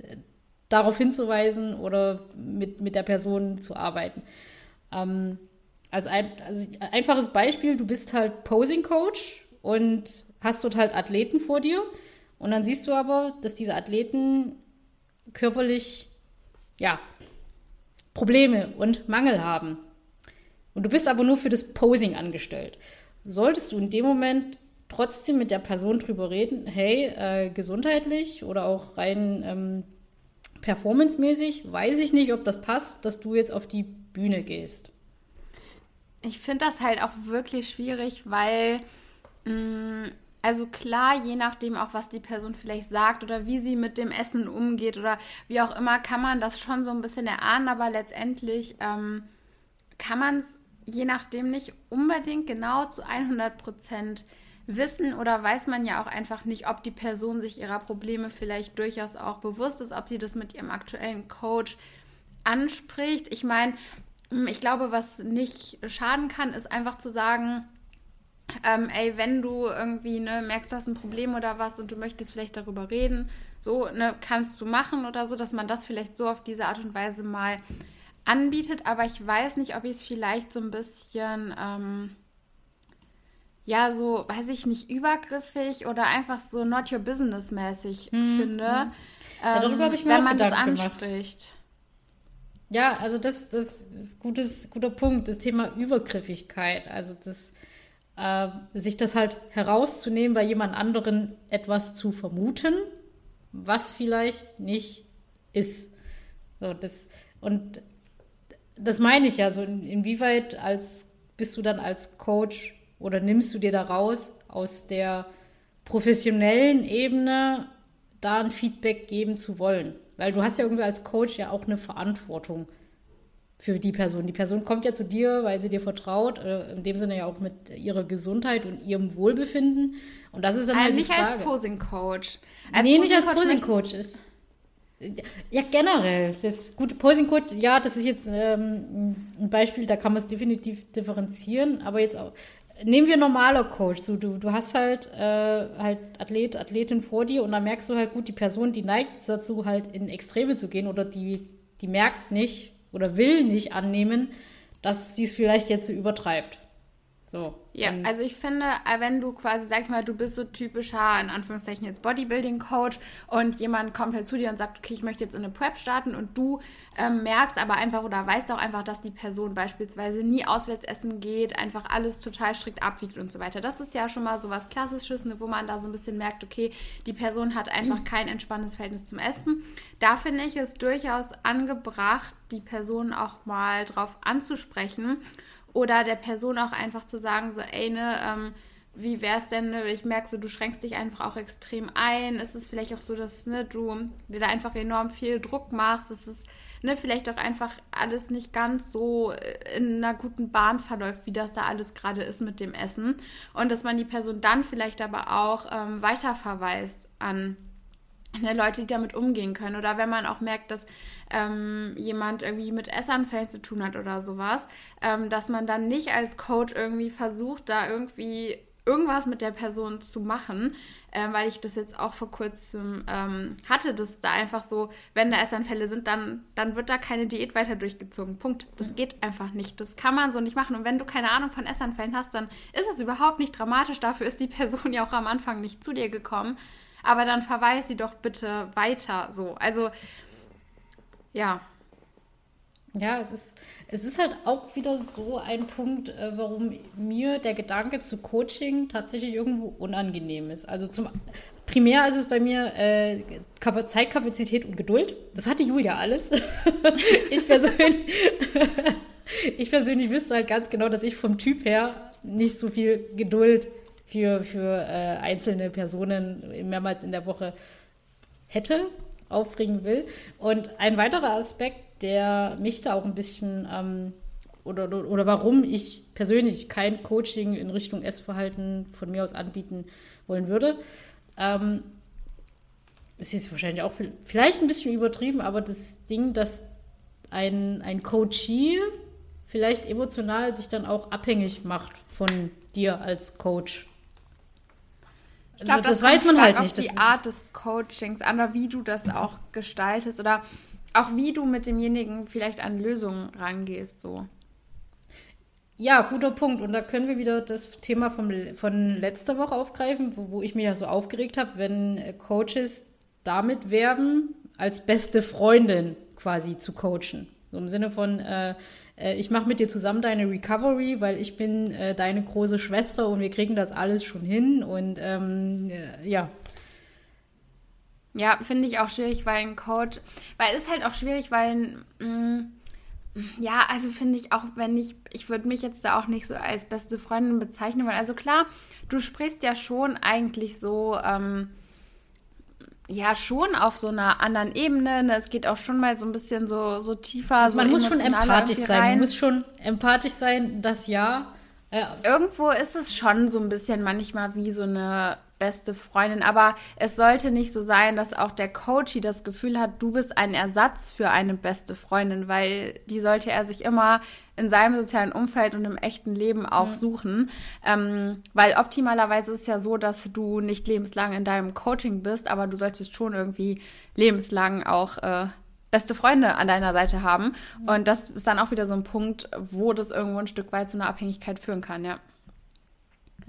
darauf hinzuweisen oder mit, mit der Person zu arbeiten. Ähm, als ein also einfaches Beispiel, du bist halt Posing Coach und hast dort halt Athleten vor dir und dann siehst du aber, dass diese Athleten körperlich, ja, Probleme und Mangel haben. Und du bist aber nur für das Posing angestellt. Solltest du in dem Moment trotzdem mit der Person drüber reden, hey, äh, gesundheitlich oder auch rein ähm, performancemäßig, weiß ich nicht, ob das passt, dass du jetzt auf die Bühne gehst. Ich finde das halt auch wirklich schwierig, weil mh, mm, also klar, je nachdem auch, was die Person vielleicht sagt oder wie sie mit dem Essen umgeht oder wie auch immer, kann man das schon so ein bisschen erahnen, aber letztendlich ähm, kann man es je nachdem nicht unbedingt genau zu 100 Prozent wissen oder weiß man ja auch einfach nicht, ob die Person sich ihrer Probleme vielleicht durchaus auch bewusst ist, ob sie das mit ihrem aktuellen Coach anspricht. Ich meine, ich glaube, was nicht schaden kann, ist einfach zu sagen, ähm, ey, wenn du irgendwie ne, merkst, du hast ein Problem oder was und du möchtest vielleicht darüber reden, so ne, kannst du machen oder so, dass man das vielleicht so auf diese Art und Weise mal anbietet. Aber ich weiß nicht, ob ich es vielleicht so ein bisschen, ähm, ja, so, weiß ich nicht, übergriffig oder einfach so not your business mäßig hm, finde. Hm. Ja, darüber habe ich mir wenn man das anspricht. Gemacht. Ja, also das, das gutes, guter Punkt, das Thema Übergriffigkeit. Also das äh, sich das halt herauszunehmen, bei jemand anderen etwas zu vermuten, was vielleicht nicht ist. So, das, und das meine ich ja, so in, inwieweit als bist du dann als Coach oder nimmst du dir da raus aus der professionellen Ebene da ein Feedback geben zu wollen? Weil du hast ja irgendwie als Coach ja auch eine Verantwortung für die Person. Die Person kommt ja zu dir, weil sie dir vertraut, äh, in dem Sinne ja auch mit ihrer Gesundheit und ihrem Wohlbefinden. Und das ist dann also halt nicht die Frage. als Posing Coach. Als nee, Posing nicht als Posing Coach ist. Ja, generell. Das gute Posing Coach, ja, das ist jetzt ähm, ein Beispiel, da kann man es definitiv differenzieren, aber jetzt auch. Nehmen wir normaler Coach. So, du, du hast halt, äh, halt Athlet, Athletin vor dir und dann merkst du halt gut, die Person, die neigt dazu, halt in Extreme zu gehen oder die, die merkt nicht, oder will nicht annehmen, dass sie es vielleicht jetzt so übertreibt. So. Ja, also ich finde, äh, wenn du quasi, sag ich mal, du bist so typischer, in Anführungszeichen jetzt Bodybuilding-Coach und jemand kommt halt zu dir und sagt, okay, ich möchte jetzt in eine Prep starten und du ähm, merkst aber einfach oder weißt auch einfach, dass die Person beispielsweise nie auswärts essen geht, einfach alles total strikt abwiegt und so weiter. Das ist ja schon mal so was Klassisches, ne, wo man da so ein bisschen merkt, okay, die Person hat einfach kein entspanntes Verhältnis zum Essen. Da finde ich es durchaus angebracht, die Person auch mal drauf anzusprechen oder der Person auch einfach zu sagen, so, ey, ne, ähm, wie wäre es denn, ne? ich merke so, du schränkst dich einfach auch extrem ein. Es ist vielleicht auch so, dass ne, du dir da einfach enorm viel Druck machst. Es ist ne, vielleicht auch einfach alles nicht ganz so äh, in einer guten Bahn verläuft, wie das da alles gerade ist mit dem Essen. Und dass man die Person dann vielleicht aber auch ähm, weiterverweist an ne, Leute, die damit umgehen können. Oder wenn man auch merkt, dass ähm, jemand irgendwie mit Essanfällen zu tun hat oder sowas, ähm, dass man dann nicht als Coach irgendwie versucht, da irgendwie irgendwas mit der Person zu machen, äh, weil ich das jetzt auch vor kurzem ähm, hatte, dass da einfach so, wenn da Essanfälle sind, dann, dann wird da keine Diät weiter durchgezogen. Punkt. Das mhm. geht einfach nicht. Das kann man so nicht machen. Und wenn du keine Ahnung von Essanfällen hast, dann ist es überhaupt nicht dramatisch. Dafür ist die Person ja auch am Anfang nicht zu dir gekommen aber dann verweis sie doch bitte weiter. So, also ja. Ja, es ist, es ist halt auch wieder so ein Punkt, äh, warum mir der Gedanke zu Coaching tatsächlich irgendwo unangenehm ist. Also zum primär ist es bei mir äh, Zeitkapazität und Geduld. Das hatte Julia alles. ich persönlich. ich persönlich wüsste halt ganz genau, dass ich vom Typ her nicht so viel Geduld für, für äh, einzelne Personen mehrmals in der Woche hätte, aufbringen will. Und ein weiterer Aspekt, der mich da auch ein bisschen ähm, oder, oder, warum ich persönlich kein Coaching in Richtung Essverhalten von mir aus anbieten wollen würde, ähm, es ist wahrscheinlich auch vielleicht ein bisschen übertrieben, aber das Ding, dass ein, ein Coachee vielleicht emotional sich dann auch abhängig macht von dir als Coach. Ich glaube, das, das weiß man halt nicht. die Art des Coachings an oder wie du das auch gestaltest oder auch wie du mit demjenigen vielleicht an Lösungen rangehst, so. Ja, guter Punkt. Und da können wir wieder das Thema vom, von letzter Woche aufgreifen, wo, wo ich mich ja so aufgeregt habe, wenn äh, Coaches damit werben, als beste Freundin quasi zu coachen. So im Sinne von, äh, äh, ich mache mit dir zusammen deine Recovery, weil ich bin äh, deine große Schwester und wir kriegen das alles schon hin. Und ähm, äh, ja. Ja, finde ich auch schwierig, weil ein Coach, weil es ist halt auch schwierig, weil mh, mm, ja, also finde ich auch, wenn ich, ich würde mich jetzt da auch nicht so als beste Freundin bezeichnen wollen. Also klar, du sprichst ja schon eigentlich so, ähm, ja, schon auf so einer anderen Ebene. Ne? Es geht auch schon mal so ein bisschen so, so tiefer. Also man so muss schon empathisch sein. Man muss schon empathisch sein, das ja. ja. Irgendwo ist es schon so ein bisschen manchmal wie so eine beste Freundin. Aber es sollte nicht so sein, dass auch der Coachy das Gefühl hat, du bist ein Ersatz für eine beste Freundin, weil die sollte er sich immer in seinem sozialen Umfeld und im echten Leben auch mhm. suchen. Ähm, weil optimalerweise ist es ja so, dass du nicht lebenslang in deinem Coaching bist, aber du solltest schon irgendwie lebenslang auch äh, beste Freunde an deiner Seite haben. Mhm. Und das ist dann auch wieder so ein Punkt, wo das irgendwo ein Stück weit zu einer Abhängigkeit führen kann, ja.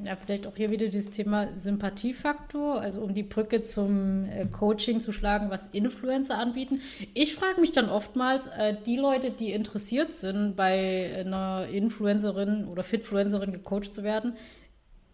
Ja, vielleicht auch hier wieder das Thema Sympathiefaktor, also um die Brücke zum äh, Coaching zu schlagen, was Influencer anbieten. Ich frage mich dann oftmals, äh, die Leute, die interessiert sind, bei einer Influencerin oder Fitfluencerin gecoacht zu werden,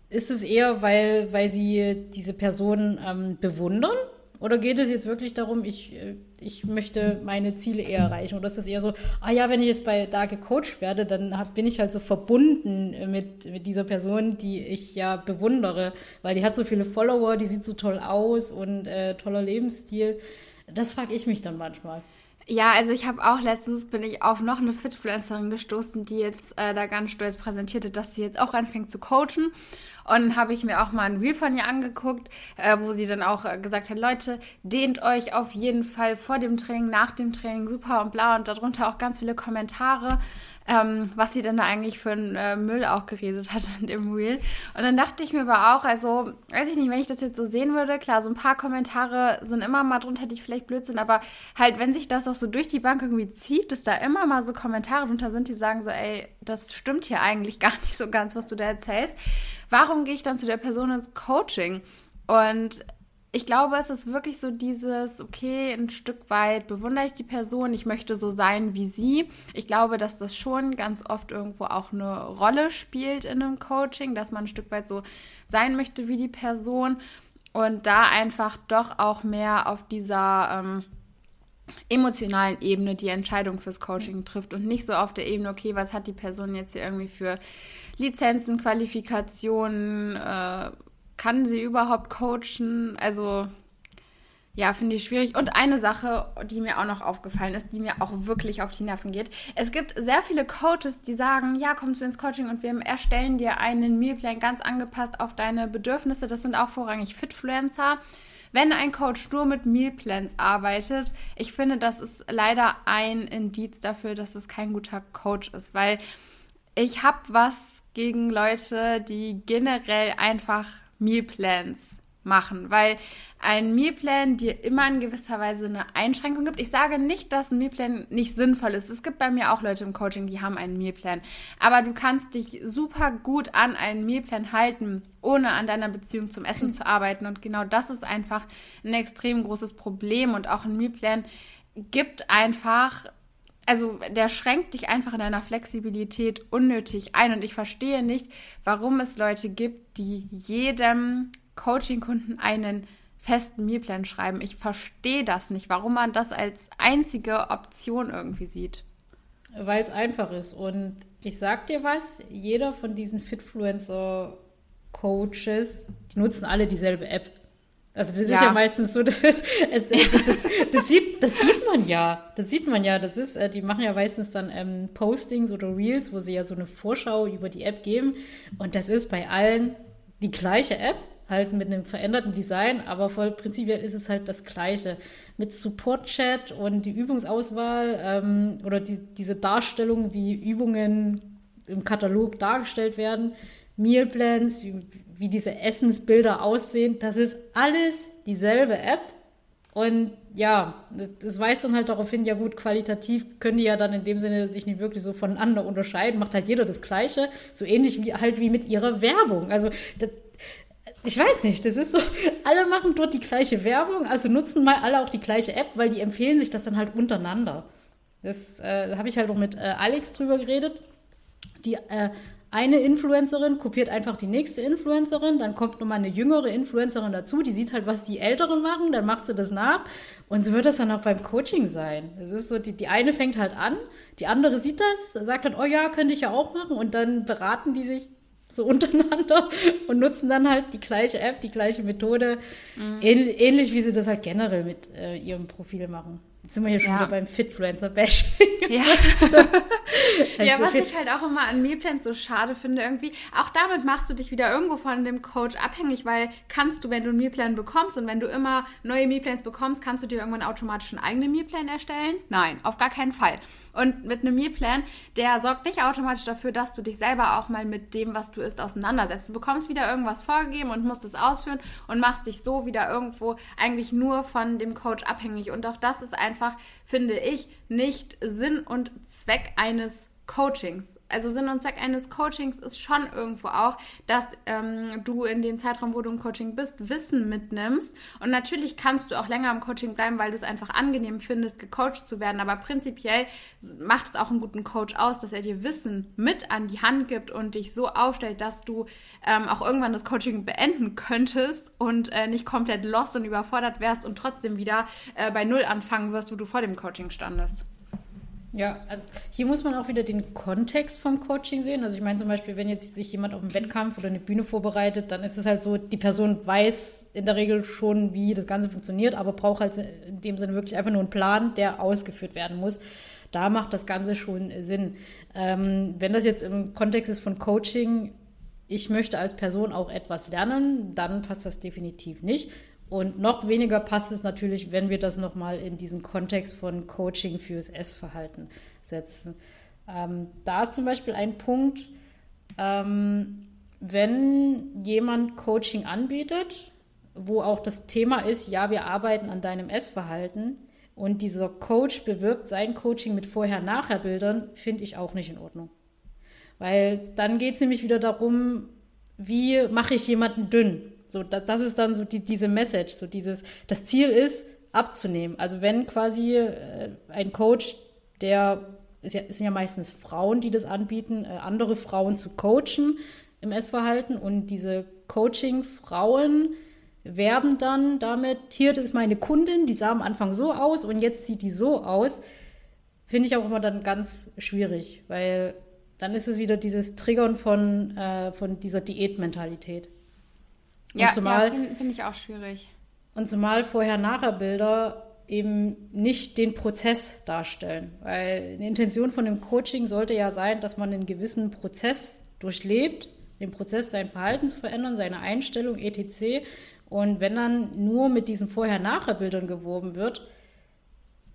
ist es eher, weil, weil sie diese Person ähm, bewundern oder geht es jetzt wirklich darum, ich, äh, ich möchte meine Ziele eher erreichen? Oder ist es eher so, ah ja, wenn ich jetzt bei da gecoacht werde, dann hab, bin ich halt so verbunden mit, mit dieser Person, die ich ja bewundere, weil die hat so viele Follower, die sieht so toll aus und äh, toller Lebensstil. Das frage ich mich dann manchmal. Ja, also ich habe auch letztens bin ich auf noch eine Fitfluencerin gestoßen, die jetzt äh, da ganz stolz präsentierte, dass sie jetzt auch anfängt zu coachen. Und habe ich mir auch mal ein Reel von ihr angeguckt, äh, wo sie dann auch äh, gesagt hat, Leute, dehnt euch auf jeden Fall vor dem Training, nach dem Training, super und bla. Und darunter auch ganz viele Kommentare ähm, was sie denn da eigentlich für einen äh, Müll auch geredet hat in dem Reel. Und dann dachte ich mir aber auch, also, weiß ich nicht, wenn ich das jetzt so sehen würde, klar, so ein paar Kommentare sind immer mal drunter, die vielleicht blöd sind, aber halt, wenn sich das auch so durch die Bank irgendwie zieht, dass da immer mal so Kommentare drunter sind, die sagen so, ey, das stimmt hier eigentlich gar nicht so ganz, was du da erzählst. Warum gehe ich dann zu der Person ins Coaching? Und ich glaube, es ist wirklich so dieses, okay, ein Stück weit bewundere ich die Person, ich möchte so sein wie sie. Ich glaube, dass das schon ganz oft irgendwo auch eine Rolle spielt in einem Coaching, dass man ein Stück weit so sein möchte wie die Person und da einfach doch auch mehr auf dieser ähm, emotionalen Ebene die Entscheidung fürs Coaching trifft und nicht so auf der Ebene, okay, was hat die Person jetzt hier irgendwie für Lizenzen, Qualifikationen, äh, kann sie überhaupt coachen? Also ja, finde ich schwierig. Und eine Sache, die mir auch noch aufgefallen ist, die mir auch wirklich auf die Nerven geht. Es gibt sehr viele Coaches, die sagen, ja, komm zu ins Coaching und wir erstellen dir einen Mealplan ganz angepasst auf deine Bedürfnisse. Das sind auch vorrangig Fitfluencer. Wenn ein Coach nur mit Mealplans arbeitet, ich finde, das ist leider ein Indiz dafür, dass es kein guter Coach ist, weil ich habe was gegen Leute, die generell einfach Mealplans machen, weil ein Mealplan dir immer in gewisser Weise eine Einschränkung gibt. Ich sage nicht, dass ein Mealplan nicht sinnvoll ist. Es gibt bei mir auch Leute im Coaching, die haben einen Mealplan. Aber du kannst dich super gut an einen Mealplan halten, ohne an deiner Beziehung zum Essen zu arbeiten. Und genau das ist einfach ein extrem großes Problem. Und auch ein Mealplan gibt einfach also der schränkt dich einfach in deiner Flexibilität unnötig ein. Und ich verstehe nicht, warum es Leute gibt, die jedem Coaching-Kunden einen festen Mealplan schreiben. Ich verstehe das nicht, warum man das als einzige Option irgendwie sieht. Weil es einfach ist. Und ich sag dir was, jeder von diesen Fitfluencer-Coaches, die nutzen alle dieselbe App. Also das ja. ist ja meistens so, das, ist, das, das, das, sieht, das sieht man ja. Das sieht man ja. Das ist, äh, die machen ja meistens dann ähm, Postings oder Reels, wo sie ja so eine Vorschau über die App geben. Und das ist bei allen die gleiche App, halt mit einem veränderten Design, aber voll prinzipiell ist es halt das gleiche. Mit Support-Chat und die Übungsauswahl ähm, oder die, diese Darstellung, wie Übungen im Katalog dargestellt werden, Mealplans, wie, wie diese Essensbilder aussehen, das ist alles dieselbe App. Und ja, das weist dann halt darauf hin, ja gut, qualitativ können die ja dann in dem Sinne sich nicht wirklich so voneinander unterscheiden, macht halt jeder das Gleiche, so ähnlich wie halt wie mit ihrer Werbung. Also das, ich weiß nicht, das ist so, alle machen dort die gleiche Werbung, also nutzen mal alle auch die gleiche App, weil die empfehlen sich das dann halt untereinander. Das äh, habe ich halt auch mit äh, Alex drüber geredet. Die äh, eine Influencerin kopiert einfach die nächste Influencerin, dann kommt nochmal eine jüngere Influencerin dazu, die sieht halt, was die Älteren machen, dann macht sie das nach und so wird das dann auch beim Coaching sein. Es ist so, die, die eine fängt halt an, die andere sieht das, sagt dann, oh ja, könnte ich ja auch machen und dann beraten die sich so untereinander und nutzen dann halt die gleiche App, die gleiche Methode, mhm. ähnlich wie sie das halt generell mit äh, ihrem Profil machen. Jetzt sind wir hier schon ja. wieder beim Fitfluencer-Bashing. Ja. so. ja, was ich halt auch immer an Mealplans so schade finde, irgendwie, auch damit machst du dich wieder irgendwo von dem Coach abhängig, weil kannst du, wenn du einen Mealplan bekommst und wenn du immer neue Mealplans bekommst, kannst du dir irgendwann automatisch einen eigenen Mealplan erstellen? Nein, auf gar keinen Fall. Und mit einem Mealplan, der sorgt nicht automatisch dafür, dass du dich selber auch mal mit dem, was du isst, auseinandersetzt. Du bekommst wieder irgendwas vorgegeben und musst es ausführen und machst dich so wieder irgendwo eigentlich nur von dem Coach abhängig. Und auch das ist einfach, finde ich, nicht Sinn und Zweck eines Coachings. Also Sinn und Zweck eines Coachings ist schon irgendwo auch, dass ähm, du in dem Zeitraum, wo du im Coaching bist, Wissen mitnimmst. Und natürlich kannst du auch länger im Coaching bleiben, weil du es einfach angenehm findest, gecoacht zu werden. Aber prinzipiell macht es auch einen guten Coach aus, dass er dir Wissen mit an die Hand gibt und dich so aufstellt, dass du ähm, auch irgendwann das Coaching beenden könntest und äh, nicht komplett lost und überfordert wärst und trotzdem wieder äh, bei Null anfangen wirst, wo du vor dem Coaching standest. Ja, also hier muss man auch wieder den Kontext vom Coaching sehen. Also ich meine zum Beispiel, wenn jetzt sich jemand auf einen Wettkampf oder eine Bühne vorbereitet, dann ist es halt so, die Person weiß in der Regel schon, wie das Ganze funktioniert, aber braucht halt in dem Sinne wirklich einfach nur einen Plan, der ausgeführt werden muss. Da macht das Ganze schon Sinn. Ähm, wenn das jetzt im Kontext ist von Coaching, ich möchte als Person auch etwas lernen, dann passt das definitiv nicht. Und noch weniger passt es natürlich, wenn wir das nochmal in diesen Kontext von Coaching fürs Essverhalten setzen. Ähm, da ist zum Beispiel ein Punkt, ähm, wenn jemand Coaching anbietet, wo auch das Thema ist, ja, wir arbeiten an deinem Essverhalten und dieser Coach bewirbt sein Coaching mit Vorher-Nachher-Bildern, finde ich auch nicht in Ordnung. Weil dann geht es nämlich wieder darum, wie mache ich jemanden dünn? So, das, das ist dann so die, diese Message, so dieses, das Ziel ist, abzunehmen. Also wenn quasi äh, ein Coach, der, es ja, sind ja meistens Frauen, die das anbieten, äh, andere Frauen zu coachen im Essverhalten und diese Coaching-Frauen werben dann damit, hier, das ist meine Kundin, die sah am Anfang so aus und jetzt sieht die so aus, finde ich auch immer dann ganz schwierig, weil dann ist es wieder dieses Triggern von, äh, von dieser Diätmentalität. Ja, ja finde find ich auch schwierig. Und zumal Vorher-Nachher-Bilder eben nicht den Prozess darstellen. Weil die Intention von dem Coaching sollte ja sein, dass man einen gewissen Prozess durchlebt, den Prozess, sein Verhalten zu verändern, seine Einstellung, etc. Und wenn dann nur mit diesen Vorher-Nachher-Bildern geworben wird,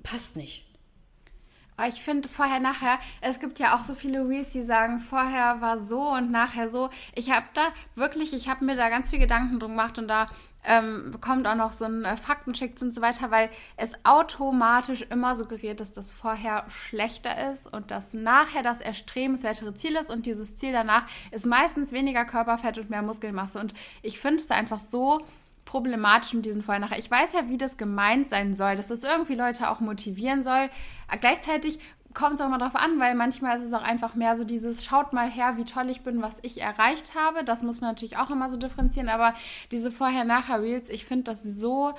passt nicht. Ich finde vorher, nachher, es gibt ja auch so viele Reels, die sagen, vorher war so und nachher so. Ich habe da wirklich, ich habe mir da ganz viel Gedanken drum gemacht und da ähm, bekommt auch noch so ein äh, Faktencheck und so weiter, weil es automatisch immer suggeriert dass vorher schlechter ist und dass nachher das erstrebenswertere Ziel ist und dieses Ziel danach ist meistens weniger Körperfett und mehr Muskelmasse. Und ich finde es einfach so problematisch mit diesen Vorher-Nachher. Ich weiß ja, wie das gemeint sein soll, dass das irgendwie Leute auch motivieren soll. Gleichzeitig kommt es auch mal drauf an, weil manchmal ist es auch einfach mehr so dieses, schaut mal her, wie toll ich bin, was ich erreicht habe. Das muss man natürlich auch immer so differenzieren, aber diese Vorher-Nachher-Reels, ich finde das so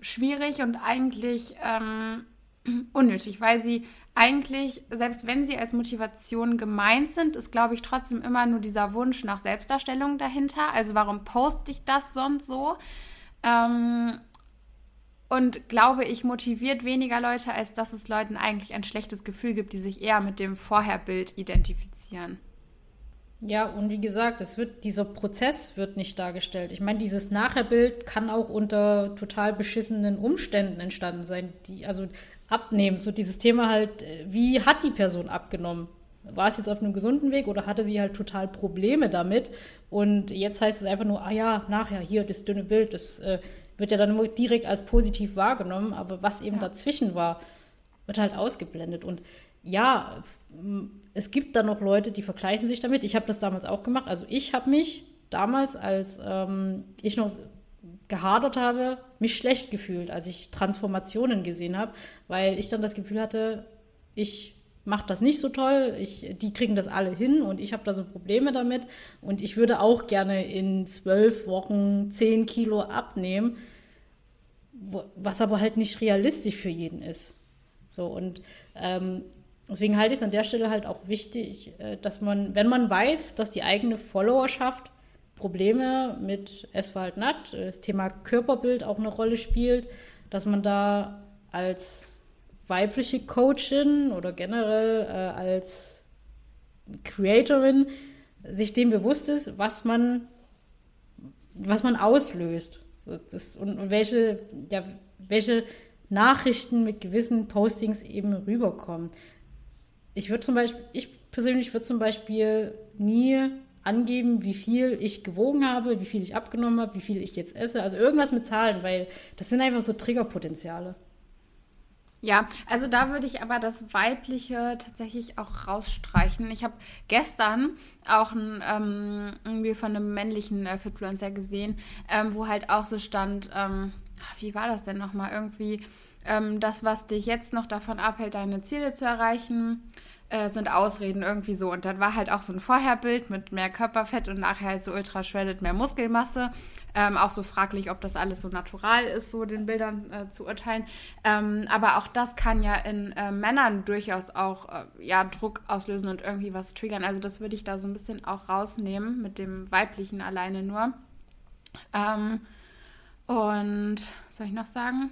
schwierig und eigentlich ähm, unnötig, weil sie eigentlich, selbst wenn sie als Motivation gemeint sind, ist, glaube ich, trotzdem immer nur dieser Wunsch nach Selbstdarstellung dahinter. Also warum poste ich das sonst so? Ähm, und glaube ich, motiviert weniger Leute, als dass es Leuten eigentlich ein schlechtes Gefühl gibt, die sich eher mit dem Vorherbild identifizieren. Ja, und wie gesagt, es wird, dieser Prozess wird nicht dargestellt. Ich meine, dieses Nachherbild kann auch unter total beschissenen Umständen entstanden sein. Die, also abnehmen. So dieses Thema halt, wie hat die Person abgenommen? War es jetzt auf einem gesunden Weg oder hatte sie halt total Probleme damit? Und jetzt heißt es einfach nur, ah ja, nachher, hier, das dünne Bild, das äh, wird ja dann direkt als positiv wahrgenommen, aber was eben ja. dazwischen war, wird halt ausgeblendet. Und ja, es gibt da noch Leute, die vergleichen sich damit. Ich habe das damals auch gemacht. Also ich habe mich damals, als ähm, ich noch gehadert habe, mich schlecht gefühlt, als ich Transformationen gesehen habe, weil ich dann das Gefühl hatte, ich mache das nicht so toll, ich, die kriegen das alle hin und ich habe da so Probleme damit und ich würde auch gerne in zwölf Wochen zehn Kilo abnehmen, was aber halt nicht realistisch für jeden ist. So und ähm, deswegen halte ich es an der Stelle halt auch wichtig, äh, dass man, wenn man weiß, dass die eigene Followerschaft Probleme mit Essverhalten hat, das Thema Körperbild auch eine Rolle spielt, dass man da als weibliche Coachin oder generell äh, als Creatorin sich dem bewusst ist, was man, was man auslöst. Das, und, und welche, ja, welche Nachrichten mit gewissen Postings eben rüberkommen. Ich würde zum Beispiel, ich persönlich würde zum Beispiel nie angeben, wie viel ich gewogen habe, wie viel ich abgenommen habe, wie viel ich jetzt esse. Also irgendwas mit Zahlen, weil das sind einfach so Triggerpotenziale. Ja, also da würde ich aber das Weibliche tatsächlich auch rausstreichen. Ich habe gestern auch ein, ähm, irgendwie von einem männlichen äh, Fitfluencer gesehen, ähm, wo halt auch so stand, ähm, wie war das denn nochmal? Irgendwie ähm, das, was dich jetzt noch davon abhält, deine Ziele zu erreichen, äh, sind Ausreden irgendwie so. Und dann war halt auch so ein Vorherbild mit mehr Körperfett und nachher halt so ultra shredded, mehr Muskelmasse. Ähm, auch so fraglich, ob das alles so natural ist, so den Bildern äh, zu urteilen. Ähm, aber auch das kann ja in äh, Männern durchaus auch äh, ja, Druck auslösen und irgendwie was triggern. Also das würde ich da so ein bisschen auch rausnehmen mit dem weiblichen alleine nur. Ähm, und soll ich noch sagen?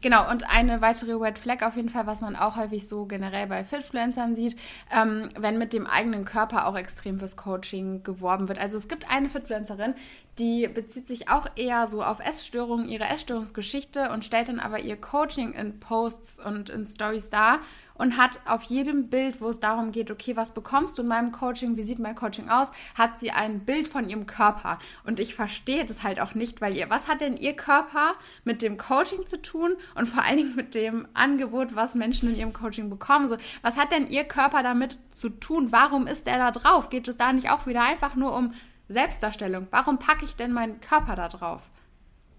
Genau, und eine weitere Red Flag auf jeden Fall, was man auch häufig so generell bei Fitfluencern sieht, ähm, wenn mit dem eigenen Körper auch extrem fürs Coaching geworben wird. Also es gibt eine Fitfluencerin, die bezieht sich auch eher so auf Essstörungen, ihre Essstörungsgeschichte und stellt dann aber ihr Coaching in Posts und in Stories dar und hat auf jedem Bild, wo es darum geht, okay, was bekommst du in meinem Coaching, wie sieht mein Coaching aus, hat sie ein Bild von ihrem Körper. Und ich verstehe das halt auch nicht, weil ihr, was hat denn ihr Körper mit dem Coaching zu tun und vor allen Dingen mit dem Angebot, was Menschen in ihrem Coaching bekommen? So, was hat denn ihr Körper damit zu tun? Warum ist er da drauf? Geht es da nicht auch wieder einfach nur um Selbstdarstellung? Warum packe ich denn meinen Körper da drauf?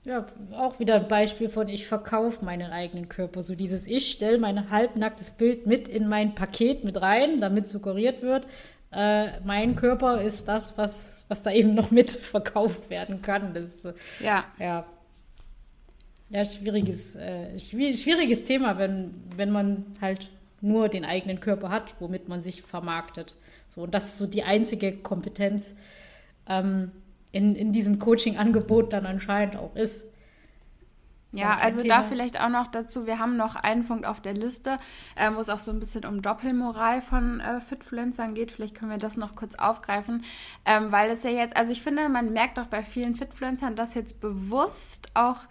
Ja, auch wieder ein Beispiel von ich verkaufe meinen eigenen Körper. So dieses Ich stelle mein halbnacktes Bild mit in mein Paket mit rein, damit suggeriert wird, äh, mein Körper ist das, was, was da eben noch mit verkauft werden kann. Das ist, ja. ja. Ja, schwieriges, äh, schwieriges Thema, wenn, wenn man halt nur den eigenen Körper hat, womit man sich vermarktet. So, und das ist so die einzige Kompetenz, ähm, in, in diesem Coaching-Angebot dann anscheinend auch ist. Ja, also da vielleicht auch noch dazu, wir haben noch einen Punkt auf der Liste, äh, wo es auch so ein bisschen um Doppelmoral von äh, Fitfluencern geht. Vielleicht können wir das noch kurz aufgreifen, ähm, weil es ja jetzt, also ich finde, man merkt auch bei vielen Fitfluencern, dass jetzt bewusst auch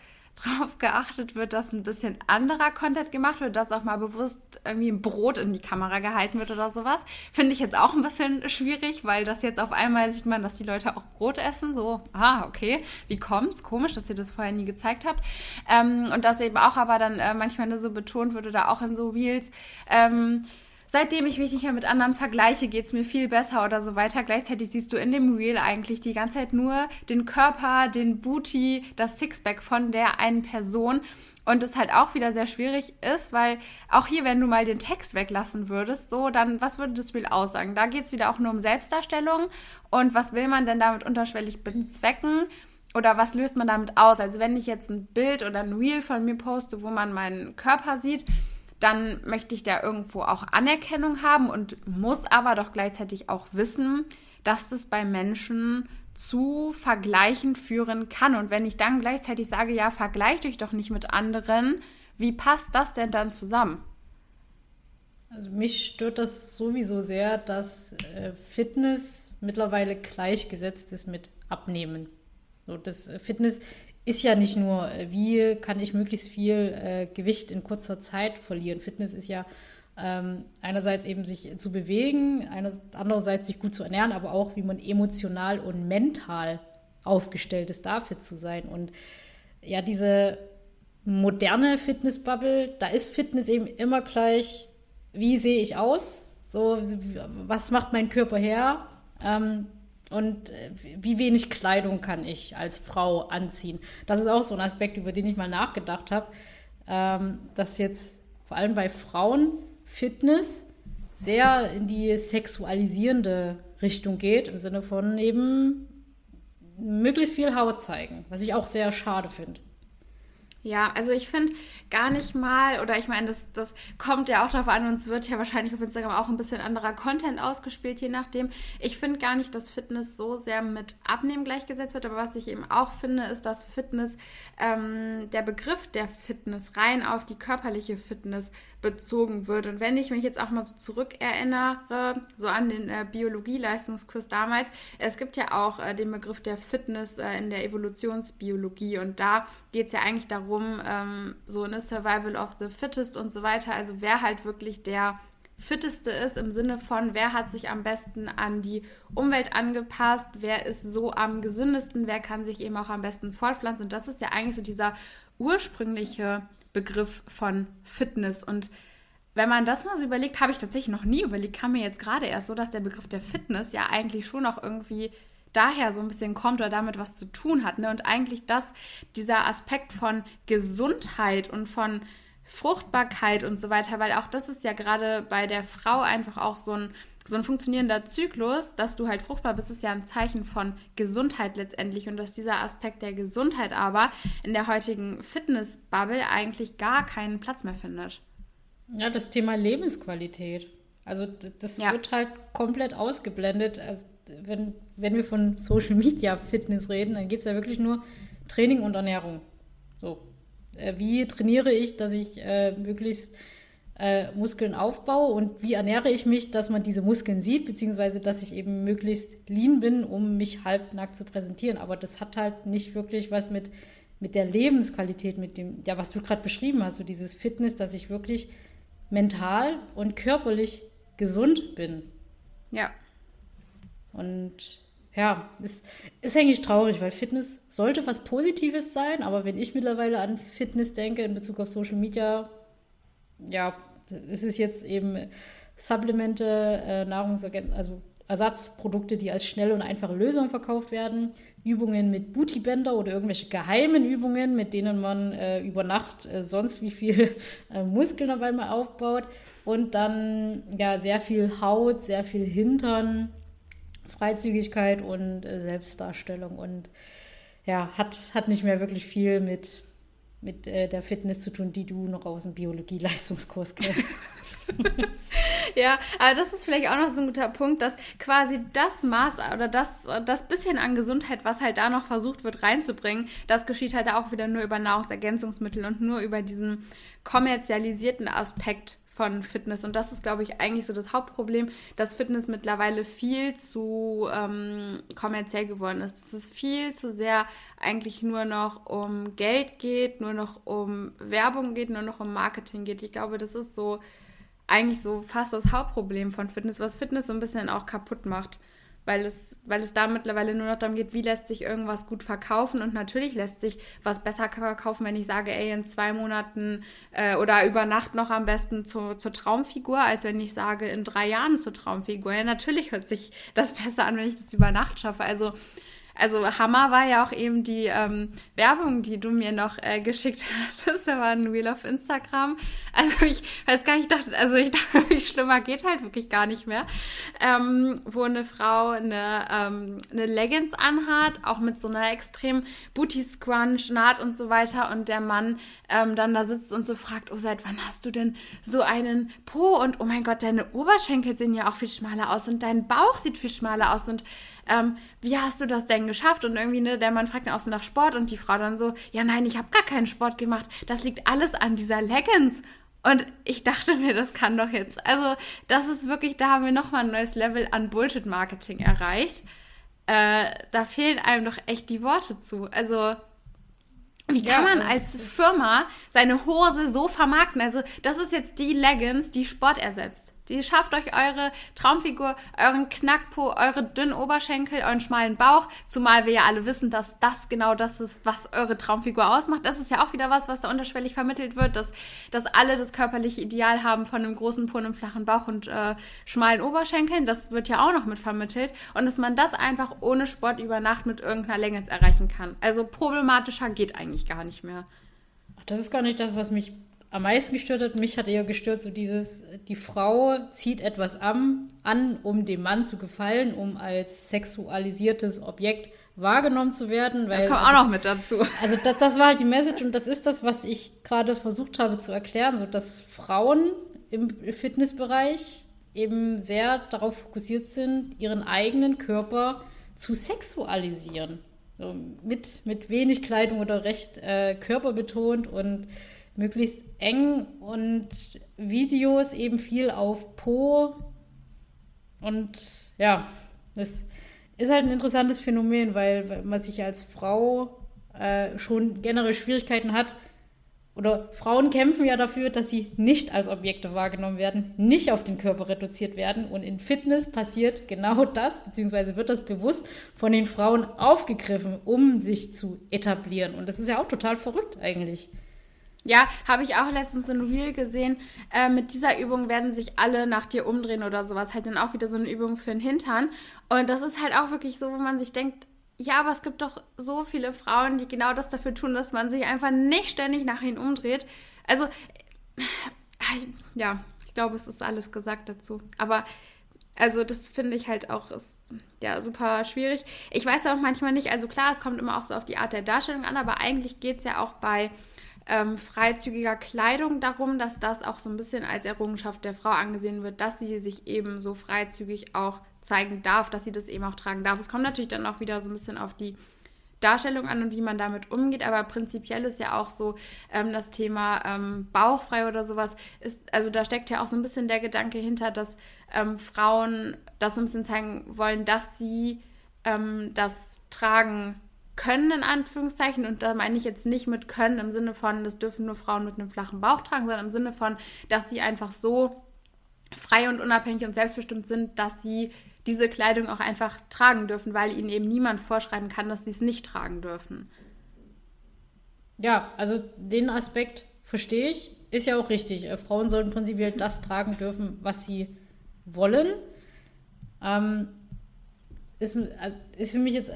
drauf geachtet wird, dass ein bisschen anderer Content gemacht wird, dass auch mal bewusst irgendwie ein Brot in die Kamera gehalten wird oder sowas. Finde ich jetzt auch ein bisschen schwierig, weil das jetzt auf einmal sieht man, dass die Leute auch Brot essen. So, ah, okay, wie kommt's? Komisch, dass ihr das vorher nie gezeigt habt. Ähm, und dass eben auch aber dann äh, manchmal so betont wird oder auch in so Reels, ähm, seitdem ich mich nicht mehr mit anderen vergleiche, geht es mir viel besser oder so weiter. Gleichzeitig siehst du in dem Reel eigentlich die ganze Zeit nur den Körper, den Booty, das Sixpack von der einen Person. Und es halt auch wieder sehr schwierig ist, weil auch hier, wenn du mal den Text weglassen würdest, so, dann, was würde das Reel aussagen? Da geht es wieder auch nur um Selbstdarstellung. Und was will man denn damit unterschwellig bezwecken? Oder was löst man damit aus? Also wenn ich jetzt ein Bild oder ein Reel von mir poste, wo man meinen Körper sieht, dann möchte ich da irgendwo auch Anerkennung haben und muss aber doch gleichzeitig auch wissen, dass das bei Menschen zu Vergleichen führen kann. Und wenn ich dann gleichzeitig sage, ja, vergleicht euch doch nicht mit anderen, wie passt das denn dann zusammen? Also mich stört das sowieso sehr, dass äh, Fitness mittlerweile gleichgesetzt ist mit Abnehmen. So, das äh, Fitness ist ja nicht nur, äh, wie kann ich möglichst viel äh, Gewicht in kurzer Zeit verlieren. Fitness ist ja ähm, einerseits eben sich zu bewegen, andererseits sich gut zu ernähren, aber auch wie man emotional und mental aufgestellt ist, dafür zu sein. Und ja, diese moderne Fitnessbubble, da ist Fitness eben immer gleich, wie sehe ich aus? So, was macht mein Körper her? Ähm, und äh, wie wenig Kleidung kann ich als Frau anziehen? Das ist auch so ein Aspekt, über den ich mal nachgedacht habe, ähm, dass jetzt vor allem bei Frauen Fitness sehr in die sexualisierende Richtung geht, im Sinne von eben möglichst viel Haut zeigen, was ich auch sehr schade finde. Ja, also ich finde gar nicht mal, oder ich meine, das, das kommt ja auch darauf an, uns wird ja wahrscheinlich auf Instagram auch ein bisschen anderer Content ausgespielt, je nachdem. Ich finde gar nicht, dass Fitness so sehr mit Abnehmen gleichgesetzt wird, aber was ich eben auch finde, ist, dass Fitness, ähm, der Begriff der Fitness rein auf die körperliche Fitness bezogen wird. Und wenn ich mich jetzt auch mal so zurückerinnere, so an den äh, Biologie-Leistungskurs damals, es gibt ja auch äh, den Begriff der Fitness äh, in der Evolutionsbiologie und da geht es ja eigentlich darum, ähm, so eine Survival of the Fittest und so weiter, also wer halt wirklich der Fitteste ist im Sinne von, wer hat sich am besten an die Umwelt angepasst, wer ist so am gesündesten, wer kann sich eben auch am besten fortpflanzen. Und das ist ja eigentlich so dieser ursprüngliche Begriff von Fitness. Und wenn man das mal so überlegt, habe ich tatsächlich noch nie überlegt, kam mir jetzt gerade erst so, dass der Begriff der Fitness ja eigentlich schon auch irgendwie daher so ein bisschen kommt oder damit was zu tun hat. Ne? Und eigentlich das, dieser Aspekt von Gesundheit und von Fruchtbarkeit und so weiter, weil auch das ist ja gerade bei der Frau einfach auch so ein so ein funktionierender Zyklus, dass du halt fruchtbar bist, ist ja ein Zeichen von Gesundheit letztendlich und dass dieser Aspekt der Gesundheit aber in der heutigen Fitness-Bubble eigentlich gar keinen Platz mehr findet. Ja, das Thema Lebensqualität. Also das ja. wird halt komplett ausgeblendet. Also wenn, wenn wir von Social Media Fitness reden, dann geht es ja wirklich nur Training und Ernährung. So. Äh, wie trainiere ich, dass ich äh, möglichst äh, Muskeln aufbaue und wie ernähre ich mich, dass man diese Muskeln sieht, beziehungsweise dass ich eben möglichst lean bin, um mich halbnackt zu präsentieren. Aber das hat halt nicht wirklich was mit, mit der Lebensqualität, mit dem, ja, was du gerade beschrieben hast, so dieses Fitness, dass ich wirklich mental und körperlich gesund bin. Ja. Und ja, es ist eigentlich traurig, weil Fitness sollte was Positives sein, aber wenn ich mittlerweile an Fitness denke in Bezug auf Social Media, ja, es ist jetzt eben Supplemente, äh, Nahrungsergänzungen, also Ersatzprodukte, die als schnelle und einfache Lösung verkauft werden, Übungen mit Bootybänder oder irgendwelche geheimen Übungen, mit denen man äh, über Nacht äh, sonst wie viel äh, Muskeln auf einmal aufbaut. Und dann ja sehr viel Haut, sehr viel Hintern, Freizügigkeit und äh, Selbstdarstellung und ja, hat, hat nicht mehr wirklich viel mit mit äh, der Fitness zu tun, die du noch aus dem Biologie-Leistungskurs kennst. ja, aber das ist vielleicht auch noch so ein guter Punkt, dass quasi das Maß oder das, das bisschen an Gesundheit, was halt da noch versucht wird reinzubringen, das geschieht halt auch wieder nur über Nahrungsergänzungsmittel und nur über diesen kommerzialisierten Aspekt von Fitness. Und das ist, glaube ich, eigentlich so das Hauptproblem, dass Fitness mittlerweile viel zu ähm, kommerziell geworden ist. Dass es viel zu sehr eigentlich nur noch um Geld geht, nur noch um Werbung geht, nur noch um Marketing geht. Ich glaube, das ist so eigentlich so fast das Hauptproblem von Fitness, was Fitness so ein bisschen auch kaputt macht weil es, weil es da mittlerweile nur noch darum geht, wie lässt sich irgendwas gut verkaufen. Und natürlich lässt sich was besser verkaufen, wenn ich sage, ey, in zwei Monaten äh, oder über Nacht noch am besten zu, zur Traumfigur, als wenn ich sage, in drei Jahren zur Traumfigur. Ja, natürlich hört sich das besser an, wenn ich das über Nacht schaffe. Also also Hammer war ja auch eben die ähm, Werbung, die du mir noch äh, geschickt hattest. Da war ein Reel auf Instagram. Also ich weiß gar nicht, ich dachte, also ich dachte, wie schlimmer geht halt wirklich gar nicht mehr. Ähm, wo eine Frau eine, ähm, eine Leggings anhat, auch mit so einer extrem Booty Scrunch, Naht und so weiter. Und der Mann ähm, dann da sitzt und so fragt, oh, seit wann hast du denn so einen Po? Und oh mein Gott, deine Oberschenkel sehen ja auch viel schmaler aus und dein Bauch sieht viel schmaler aus. Und ähm, wie hast du das denn geschafft? Und irgendwie, ne, der Mann fragt dann auch so nach Sport und die Frau dann so, ja nein, ich habe gar keinen Sport gemacht. Das liegt alles an dieser Leggings. Und ich dachte mir, das kann doch jetzt. Also, das ist wirklich, da haben wir nochmal ein neues Level an Bullshit-Marketing erreicht. Äh, da fehlen einem doch echt die Worte zu. Also, wie kann man als Firma seine Hose so vermarkten? Also, das ist jetzt die Leggings, die Sport ersetzt Die schafft euch eure Traumfigur, euren Knackpo, eure dünnen Oberschenkel, euren schmalen Bauch. Zumal wir ja alle wissen, dass das genau das ist, was eure Traumfigur ausmacht. Das ist ja auch wieder was, was da unterschwellig vermittelt wird, dass, dass alle das körperliche Ideal haben von einem großen Po, einem flachen Bauch und äh, schmalen Oberschenkeln. Das wird ja auch noch mit vermittelt. Und dass man das einfach ohne Sport über Nacht mit irgendeiner Länge erreichen kann. Also problematischer geht eigentlich gar nicht mehr. Das ist gar nicht das, was mich am meisten gestört hat, mich hat eher gestört, so dieses, die Frau zieht etwas an, an, um dem Mann zu gefallen, um als sexualisiertes Objekt wahrgenommen zu werden. Weil, das kommt auch also, noch mit dazu. Also das, das war halt die Message und das ist das, was ich gerade versucht habe zu erklären, so dass Frauen im Fitnessbereich eben sehr darauf fokussiert sind, ihren eigenen Körper zu sexualisieren. So mit, mit wenig Kleidung oder recht äh, körperbetont und möglichst eng und Videos eben viel auf Po. Und ja, das ist halt ein interessantes Phänomen, weil man sich als Frau äh, schon generell Schwierigkeiten hat. Oder Frauen kämpfen ja dafür, dass sie nicht als Objekte wahrgenommen werden, nicht auf den Körper reduziert werden. Und in Fitness passiert genau das, beziehungsweise wird das bewusst von den Frauen aufgegriffen, um sich zu etablieren. Und das ist ja auch total verrückt eigentlich. Ja, habe ich auch letztens in Reel gesehen. Äh, mit dieser Übung werden sich alle nach dir umdrehen oder sowas. Halt dann auch wieder so eine Übung für den Hintern. Und das ist halt auch wirklich so, wo man sich denkt, ja, aber es gibt doch so viele Frauen, die genau das dafür tun, dass man sich einfach nicht ständig nach ihnen umdreht. Also, äh, ja, ich glaube, es ist alles gesagt dazu. Aber also das finde ich halt auch ist, ja super schwierig. Ich weiß auch manchmal nicht, also klar, es kommt immer auch so auf die Art der Darstellung an, aber eigentlich geht es ja auch bei ähm, freizügiger Kleidung darum, dass das auch so ein bisschen als Errungenschaft der Frau angesehen wird, dass sie sich eben so freizügig auch zeigen darf, dass sie das eben auch tragen darf. Es kommt natürlich dann auch wieder so ein bisschen auf die Darstellung an und wie man damit umgeht, aber prinzipiell ist ja auch so ähm, das Thema ähm, bauchfrei oder sowas ist, also da steckt ja auch so ein bisschen der Gedanke hinter, dass ähm, Frauen das so ein bisschen zeigen wollen, dass sie ähm, das tragen können, in Anführungszeichen. Und da meine ich jetzt nicht mit können im Sinne von, das dürfen nur Frauen mit einem flachen Bauch tragen, sondern im Sinne von, dass sie einfach so frei und unabhängig und selbstbestimmt sind, dass sie diese Kleidung auch einfach tragen dürfen, weil ihnen eben niemand vorschreiben kann, dass sie es nicht tragen dürfen. Ja, also den Aspekt verstehe ich. Ist ja auch richtig. Äh, Frauen sollten prinzipiell das tragen dürfen, was sie wollen. Ähm, ist, also ist für mich jetzt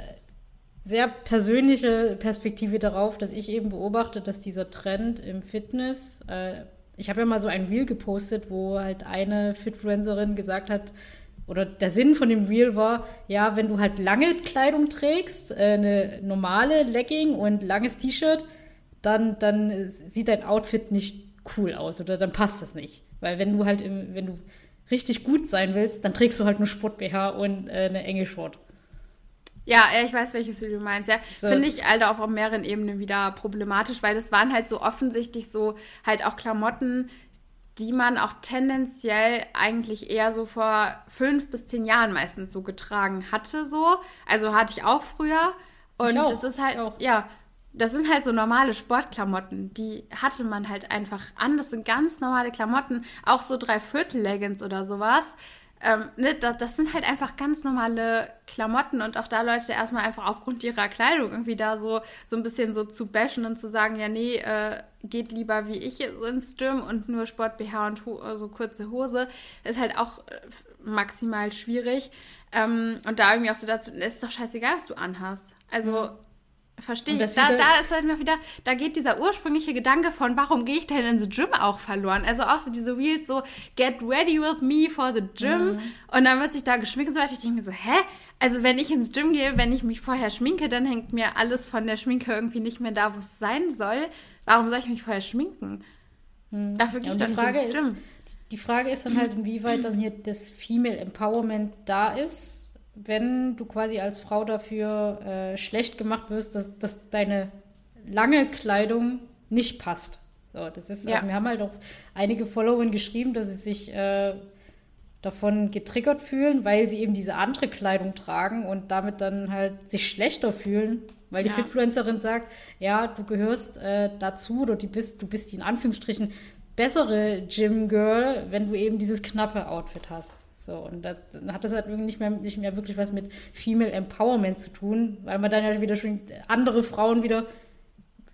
sehr persönliche Perspektive darauf, dass ich eben beobachte, dass dieser Trend im Fitness, äh, ich habe ja mal so ein Reel gepostet, wo halt eine Fitfluencerin gesagt hat, oder der Sinn von dem Reel war, ja, wenn du halt lange Kleidung trägst, äh, eine normale Legging und langes T-Shirt, dann, dann sieht dein Outfit nicht cool aus oder dann passt das nicht. Weil wenn du halt, im, wenn du richtig gut sein willst, dann trägst du halt nur Sport-BH und äh, eine enge Short. Ja, ich weiß, welches Video du meinst. Ja, so. finde ich Alter auf mehreren Ebenen wieder problematisch, weil das waren halt so offensichtlich so halt auch Klamotten, die man auch tendenziell eigentlich eher so vor fünf bis zehn Jahren meistens so getragen hatte, so. Also hatte ich auch früher. Und das ist halt, auch. ja, das sind halt so normale Sportklamotten. Die hatte man halt einfach an. Das sind ganz normale Klamotten. Auch so Dreiviertel-Leggings oder sowas. Ähm, ne, das, das, sind halt einfach ganz normale Klamotten und auch da Leute erstmal einfach aufgrund ihrer Kleidung irgendwie da so, so ein bisschen so zu bashen und zu sagen, ja, nee, äh, geht lieber wie ich ins Gym und nur Sport BH und Ho so kurze Hose, ist halt auch äh, maximal schwierig. Ähm, und da irgendwie auch so dazu, ist doch scheißegal, was du anhast. Also. Mhm Verstehe ich. Da, da ist halt noch wieder, da geht dieser ursprüngliche Gedanke von, warum gehe ich denn ins Gym auch verloren? Also auch so diese Reels so, get ready with me for the gym. Mhm. Und dann wird sich da geschminkt und so weiter. Ich denke mir so, hä? Also wenn ich ins Gym gehe, wenn ich mich vorher schminke, dann hängt mir alles von der Schminke irgendwie nicht mehr da, wo es sein soll. Warum soll ich mich vorher schminken? Mhm. Dafür gehe ja, ich dann nicht ins Gym. Ist, die Frage ist dann halt, inwieweit dann hier das Female Empowerment da ist wenn du quasi als Frau dafür äh, schlecht gemacht wirst, dass, dass deine lange Kleidung nicht passt. So, das ist, ja. also wir haben halt auch einige Follower geschrieben, dass sie sich äh, davon getriggert fühlen, weil sie eben diese andere Kleidung tragen und damit dann halt sich schlechter fühlen, weil die ja. Fitfluencerin sagt, ja, du gehörst äh, dazu oder du bist, du bist die in Anführungsstrichen bessere Gym Girl, wenn du eben dieses knappe Outfit hast. So, und das, dann hat das halt nicht mehr, nicht mehr wirklich was mit Female Empowerment zu tun, weil man dann ja wieder schon andere Frauen wieder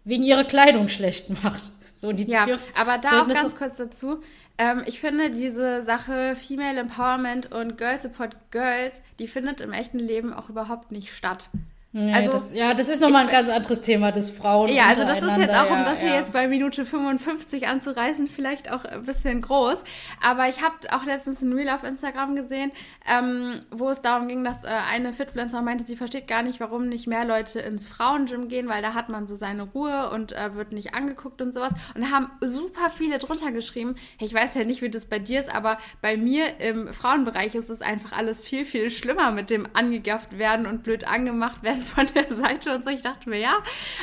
wegen ihrer Kleidung schlecht macht. So, die ja, aber da auch ganz kurz dazu. Ähm, ich finde diese Sache Female Empowerment und Girls Support Girls, die findet im echten Leben auch überhaupt nicht statt. Nee, also, das, ja, das ist nochmal ein ganz anderes Thema, das Frauen. Ja, also das ist jetzt auch, um das ja, hier ja. jetzt bei Minute 55 anzureißen, vielleicht auch ein bisschen groß. Aber ich habe auch letztens ein Reel auf Instagram gesehen, ähm, wo es darum ging, dass äh, eine Fitpflanzer meinte, sie versteht gar nicht, warum nicht mehr Leute ins Frauengym gehen, weil da hat man so seine Ruhe und äh, wird nicht angeguckt und sowas. Und da haben super viele drunter geschrieben, hey, ich weiß ja nicht, wie das bei dir ist, aber bei mir im Frauenbereich ist es einfach alles viel, viel schlimmer mit dem angegafft werden und blöd angemacht werden von der Seite und so. Ich dachte mir, ja,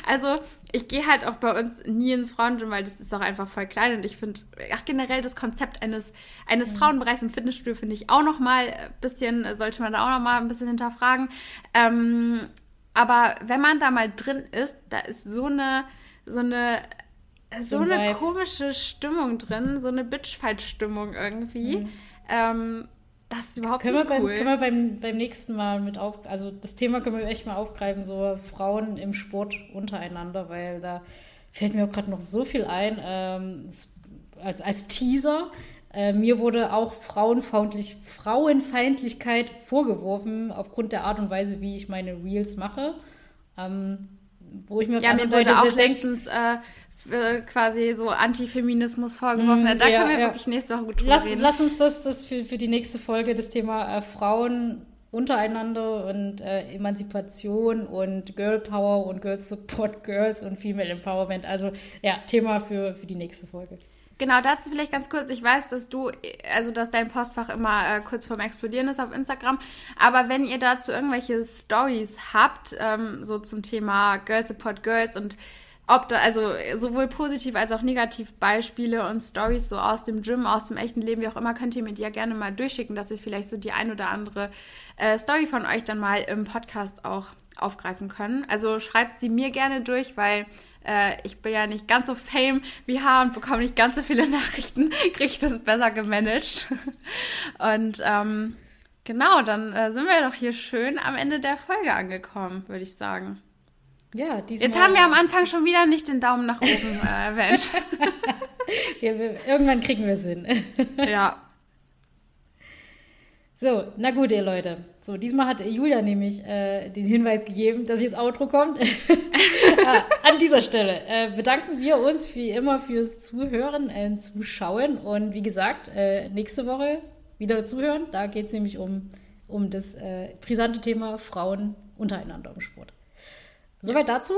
also ich gehe halt auch bei uns nie ins Frauengym, weil das ist auch einfach voll klein und ich finde, ach generell das Konzept eines, eines mhm. Frauenbereichs im Fitnessstudio finde ich auch noch mal ein bisschen, sollte man da auch noch mal ein bisschen hinterfragen. Ähm, aber wenn man da mal drin ist, da ist so eine, so eine so eine komische Stimmung drin, so eine Bitchfight-Stimmung irgendwie. Mhm. Ähm, das ist überhaupt können nicht wir cool. Beim, können wir beim, beim nächsten Mal mit auf, also das Thema können wir echt mal aufgreifen, so Frauen im Sport untereinander, weil da fällt mir auch gerade noch so viel ein ähm, als, als Teaser. Äh, mir wurde auch Frauenfeindlich, Frauenfeindlichkeit vorgeworfen aufgrund der Art und Weise, wie ich meine Reels mache. Ähm, wo ich mir ja, mir wurde auch letztens äh, äh, quasi so Antifeminismus vorgeworfen. Mm, da ja, können wir ja. wirklich nächste Woche gut drüber lass, reden. Lass uns das, das für, für die nächste Folge, das Thema äh, Frauen untereinander und äh, Emanzipation und Girl Power und Girls Support Girls und Female Empowerment. Also ja, Thema für, für die nächste Folge. Genau, dazu vielleicht ganz kurz. Ich weiß, dass du, also dass dein Postfach immer äh, kurz vorm Explodieren ist auf Instagram. Aber wenn ihr dazu irgendwelche Stories habt, ähm, so zum Thema Girls Support Girls und ob da, also sowohl positiv als auch negativ Beispiele und Stories so aus dem Gym, aus dem echten Leben, wie auch immer, könnt ihr mir die ja gerne mal durchschicken, dass wir vielleicht so die ein oder andere äh, Story von euch dann mal im Podcast auch aufgreifen können. Also schreibt sie mir gerne durch, weil äh, ich bin ja nicht ganz so fame wie H und bekomme nicht ganz so viele Nachrichten, kriege ich das besser gemanagt. und ähm, genau, dann äh, sind wir doch hier schön am Ende der Folge angekommen, würde ich sagen. Ja, diesmal. Jetzt haben wir am Anfang schon wieder nicht den Daumen nach oben äh, erwähnt. ja, wir, irgendwann kriegen wir es hin. ja. So, na gut, ihr Leute. So, diesmal hat Julia nämlich äh, den Hinweis gegeben, dass jetzt Outro kommt. Ah, an dieser Stelle äh, bedanken wir uns wie immer fürs Zuhören, äh, Zuschauen und wie gesagt, äh, nächste Woche wieder zuhören. Da geht es nämlich um, um das äh, brisante Thema Frauen untereinander im Sport. Soweit dazu.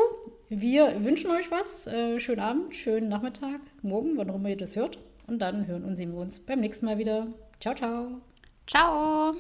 Wir wünschen euch was. Äh, schönen Abend, schönen Nachmittag, morgen, wann auch immer ihr das hört. Und dann hören und sehen wir uns beim nächsten Mal wieder. Ciao, ciao. Ciao.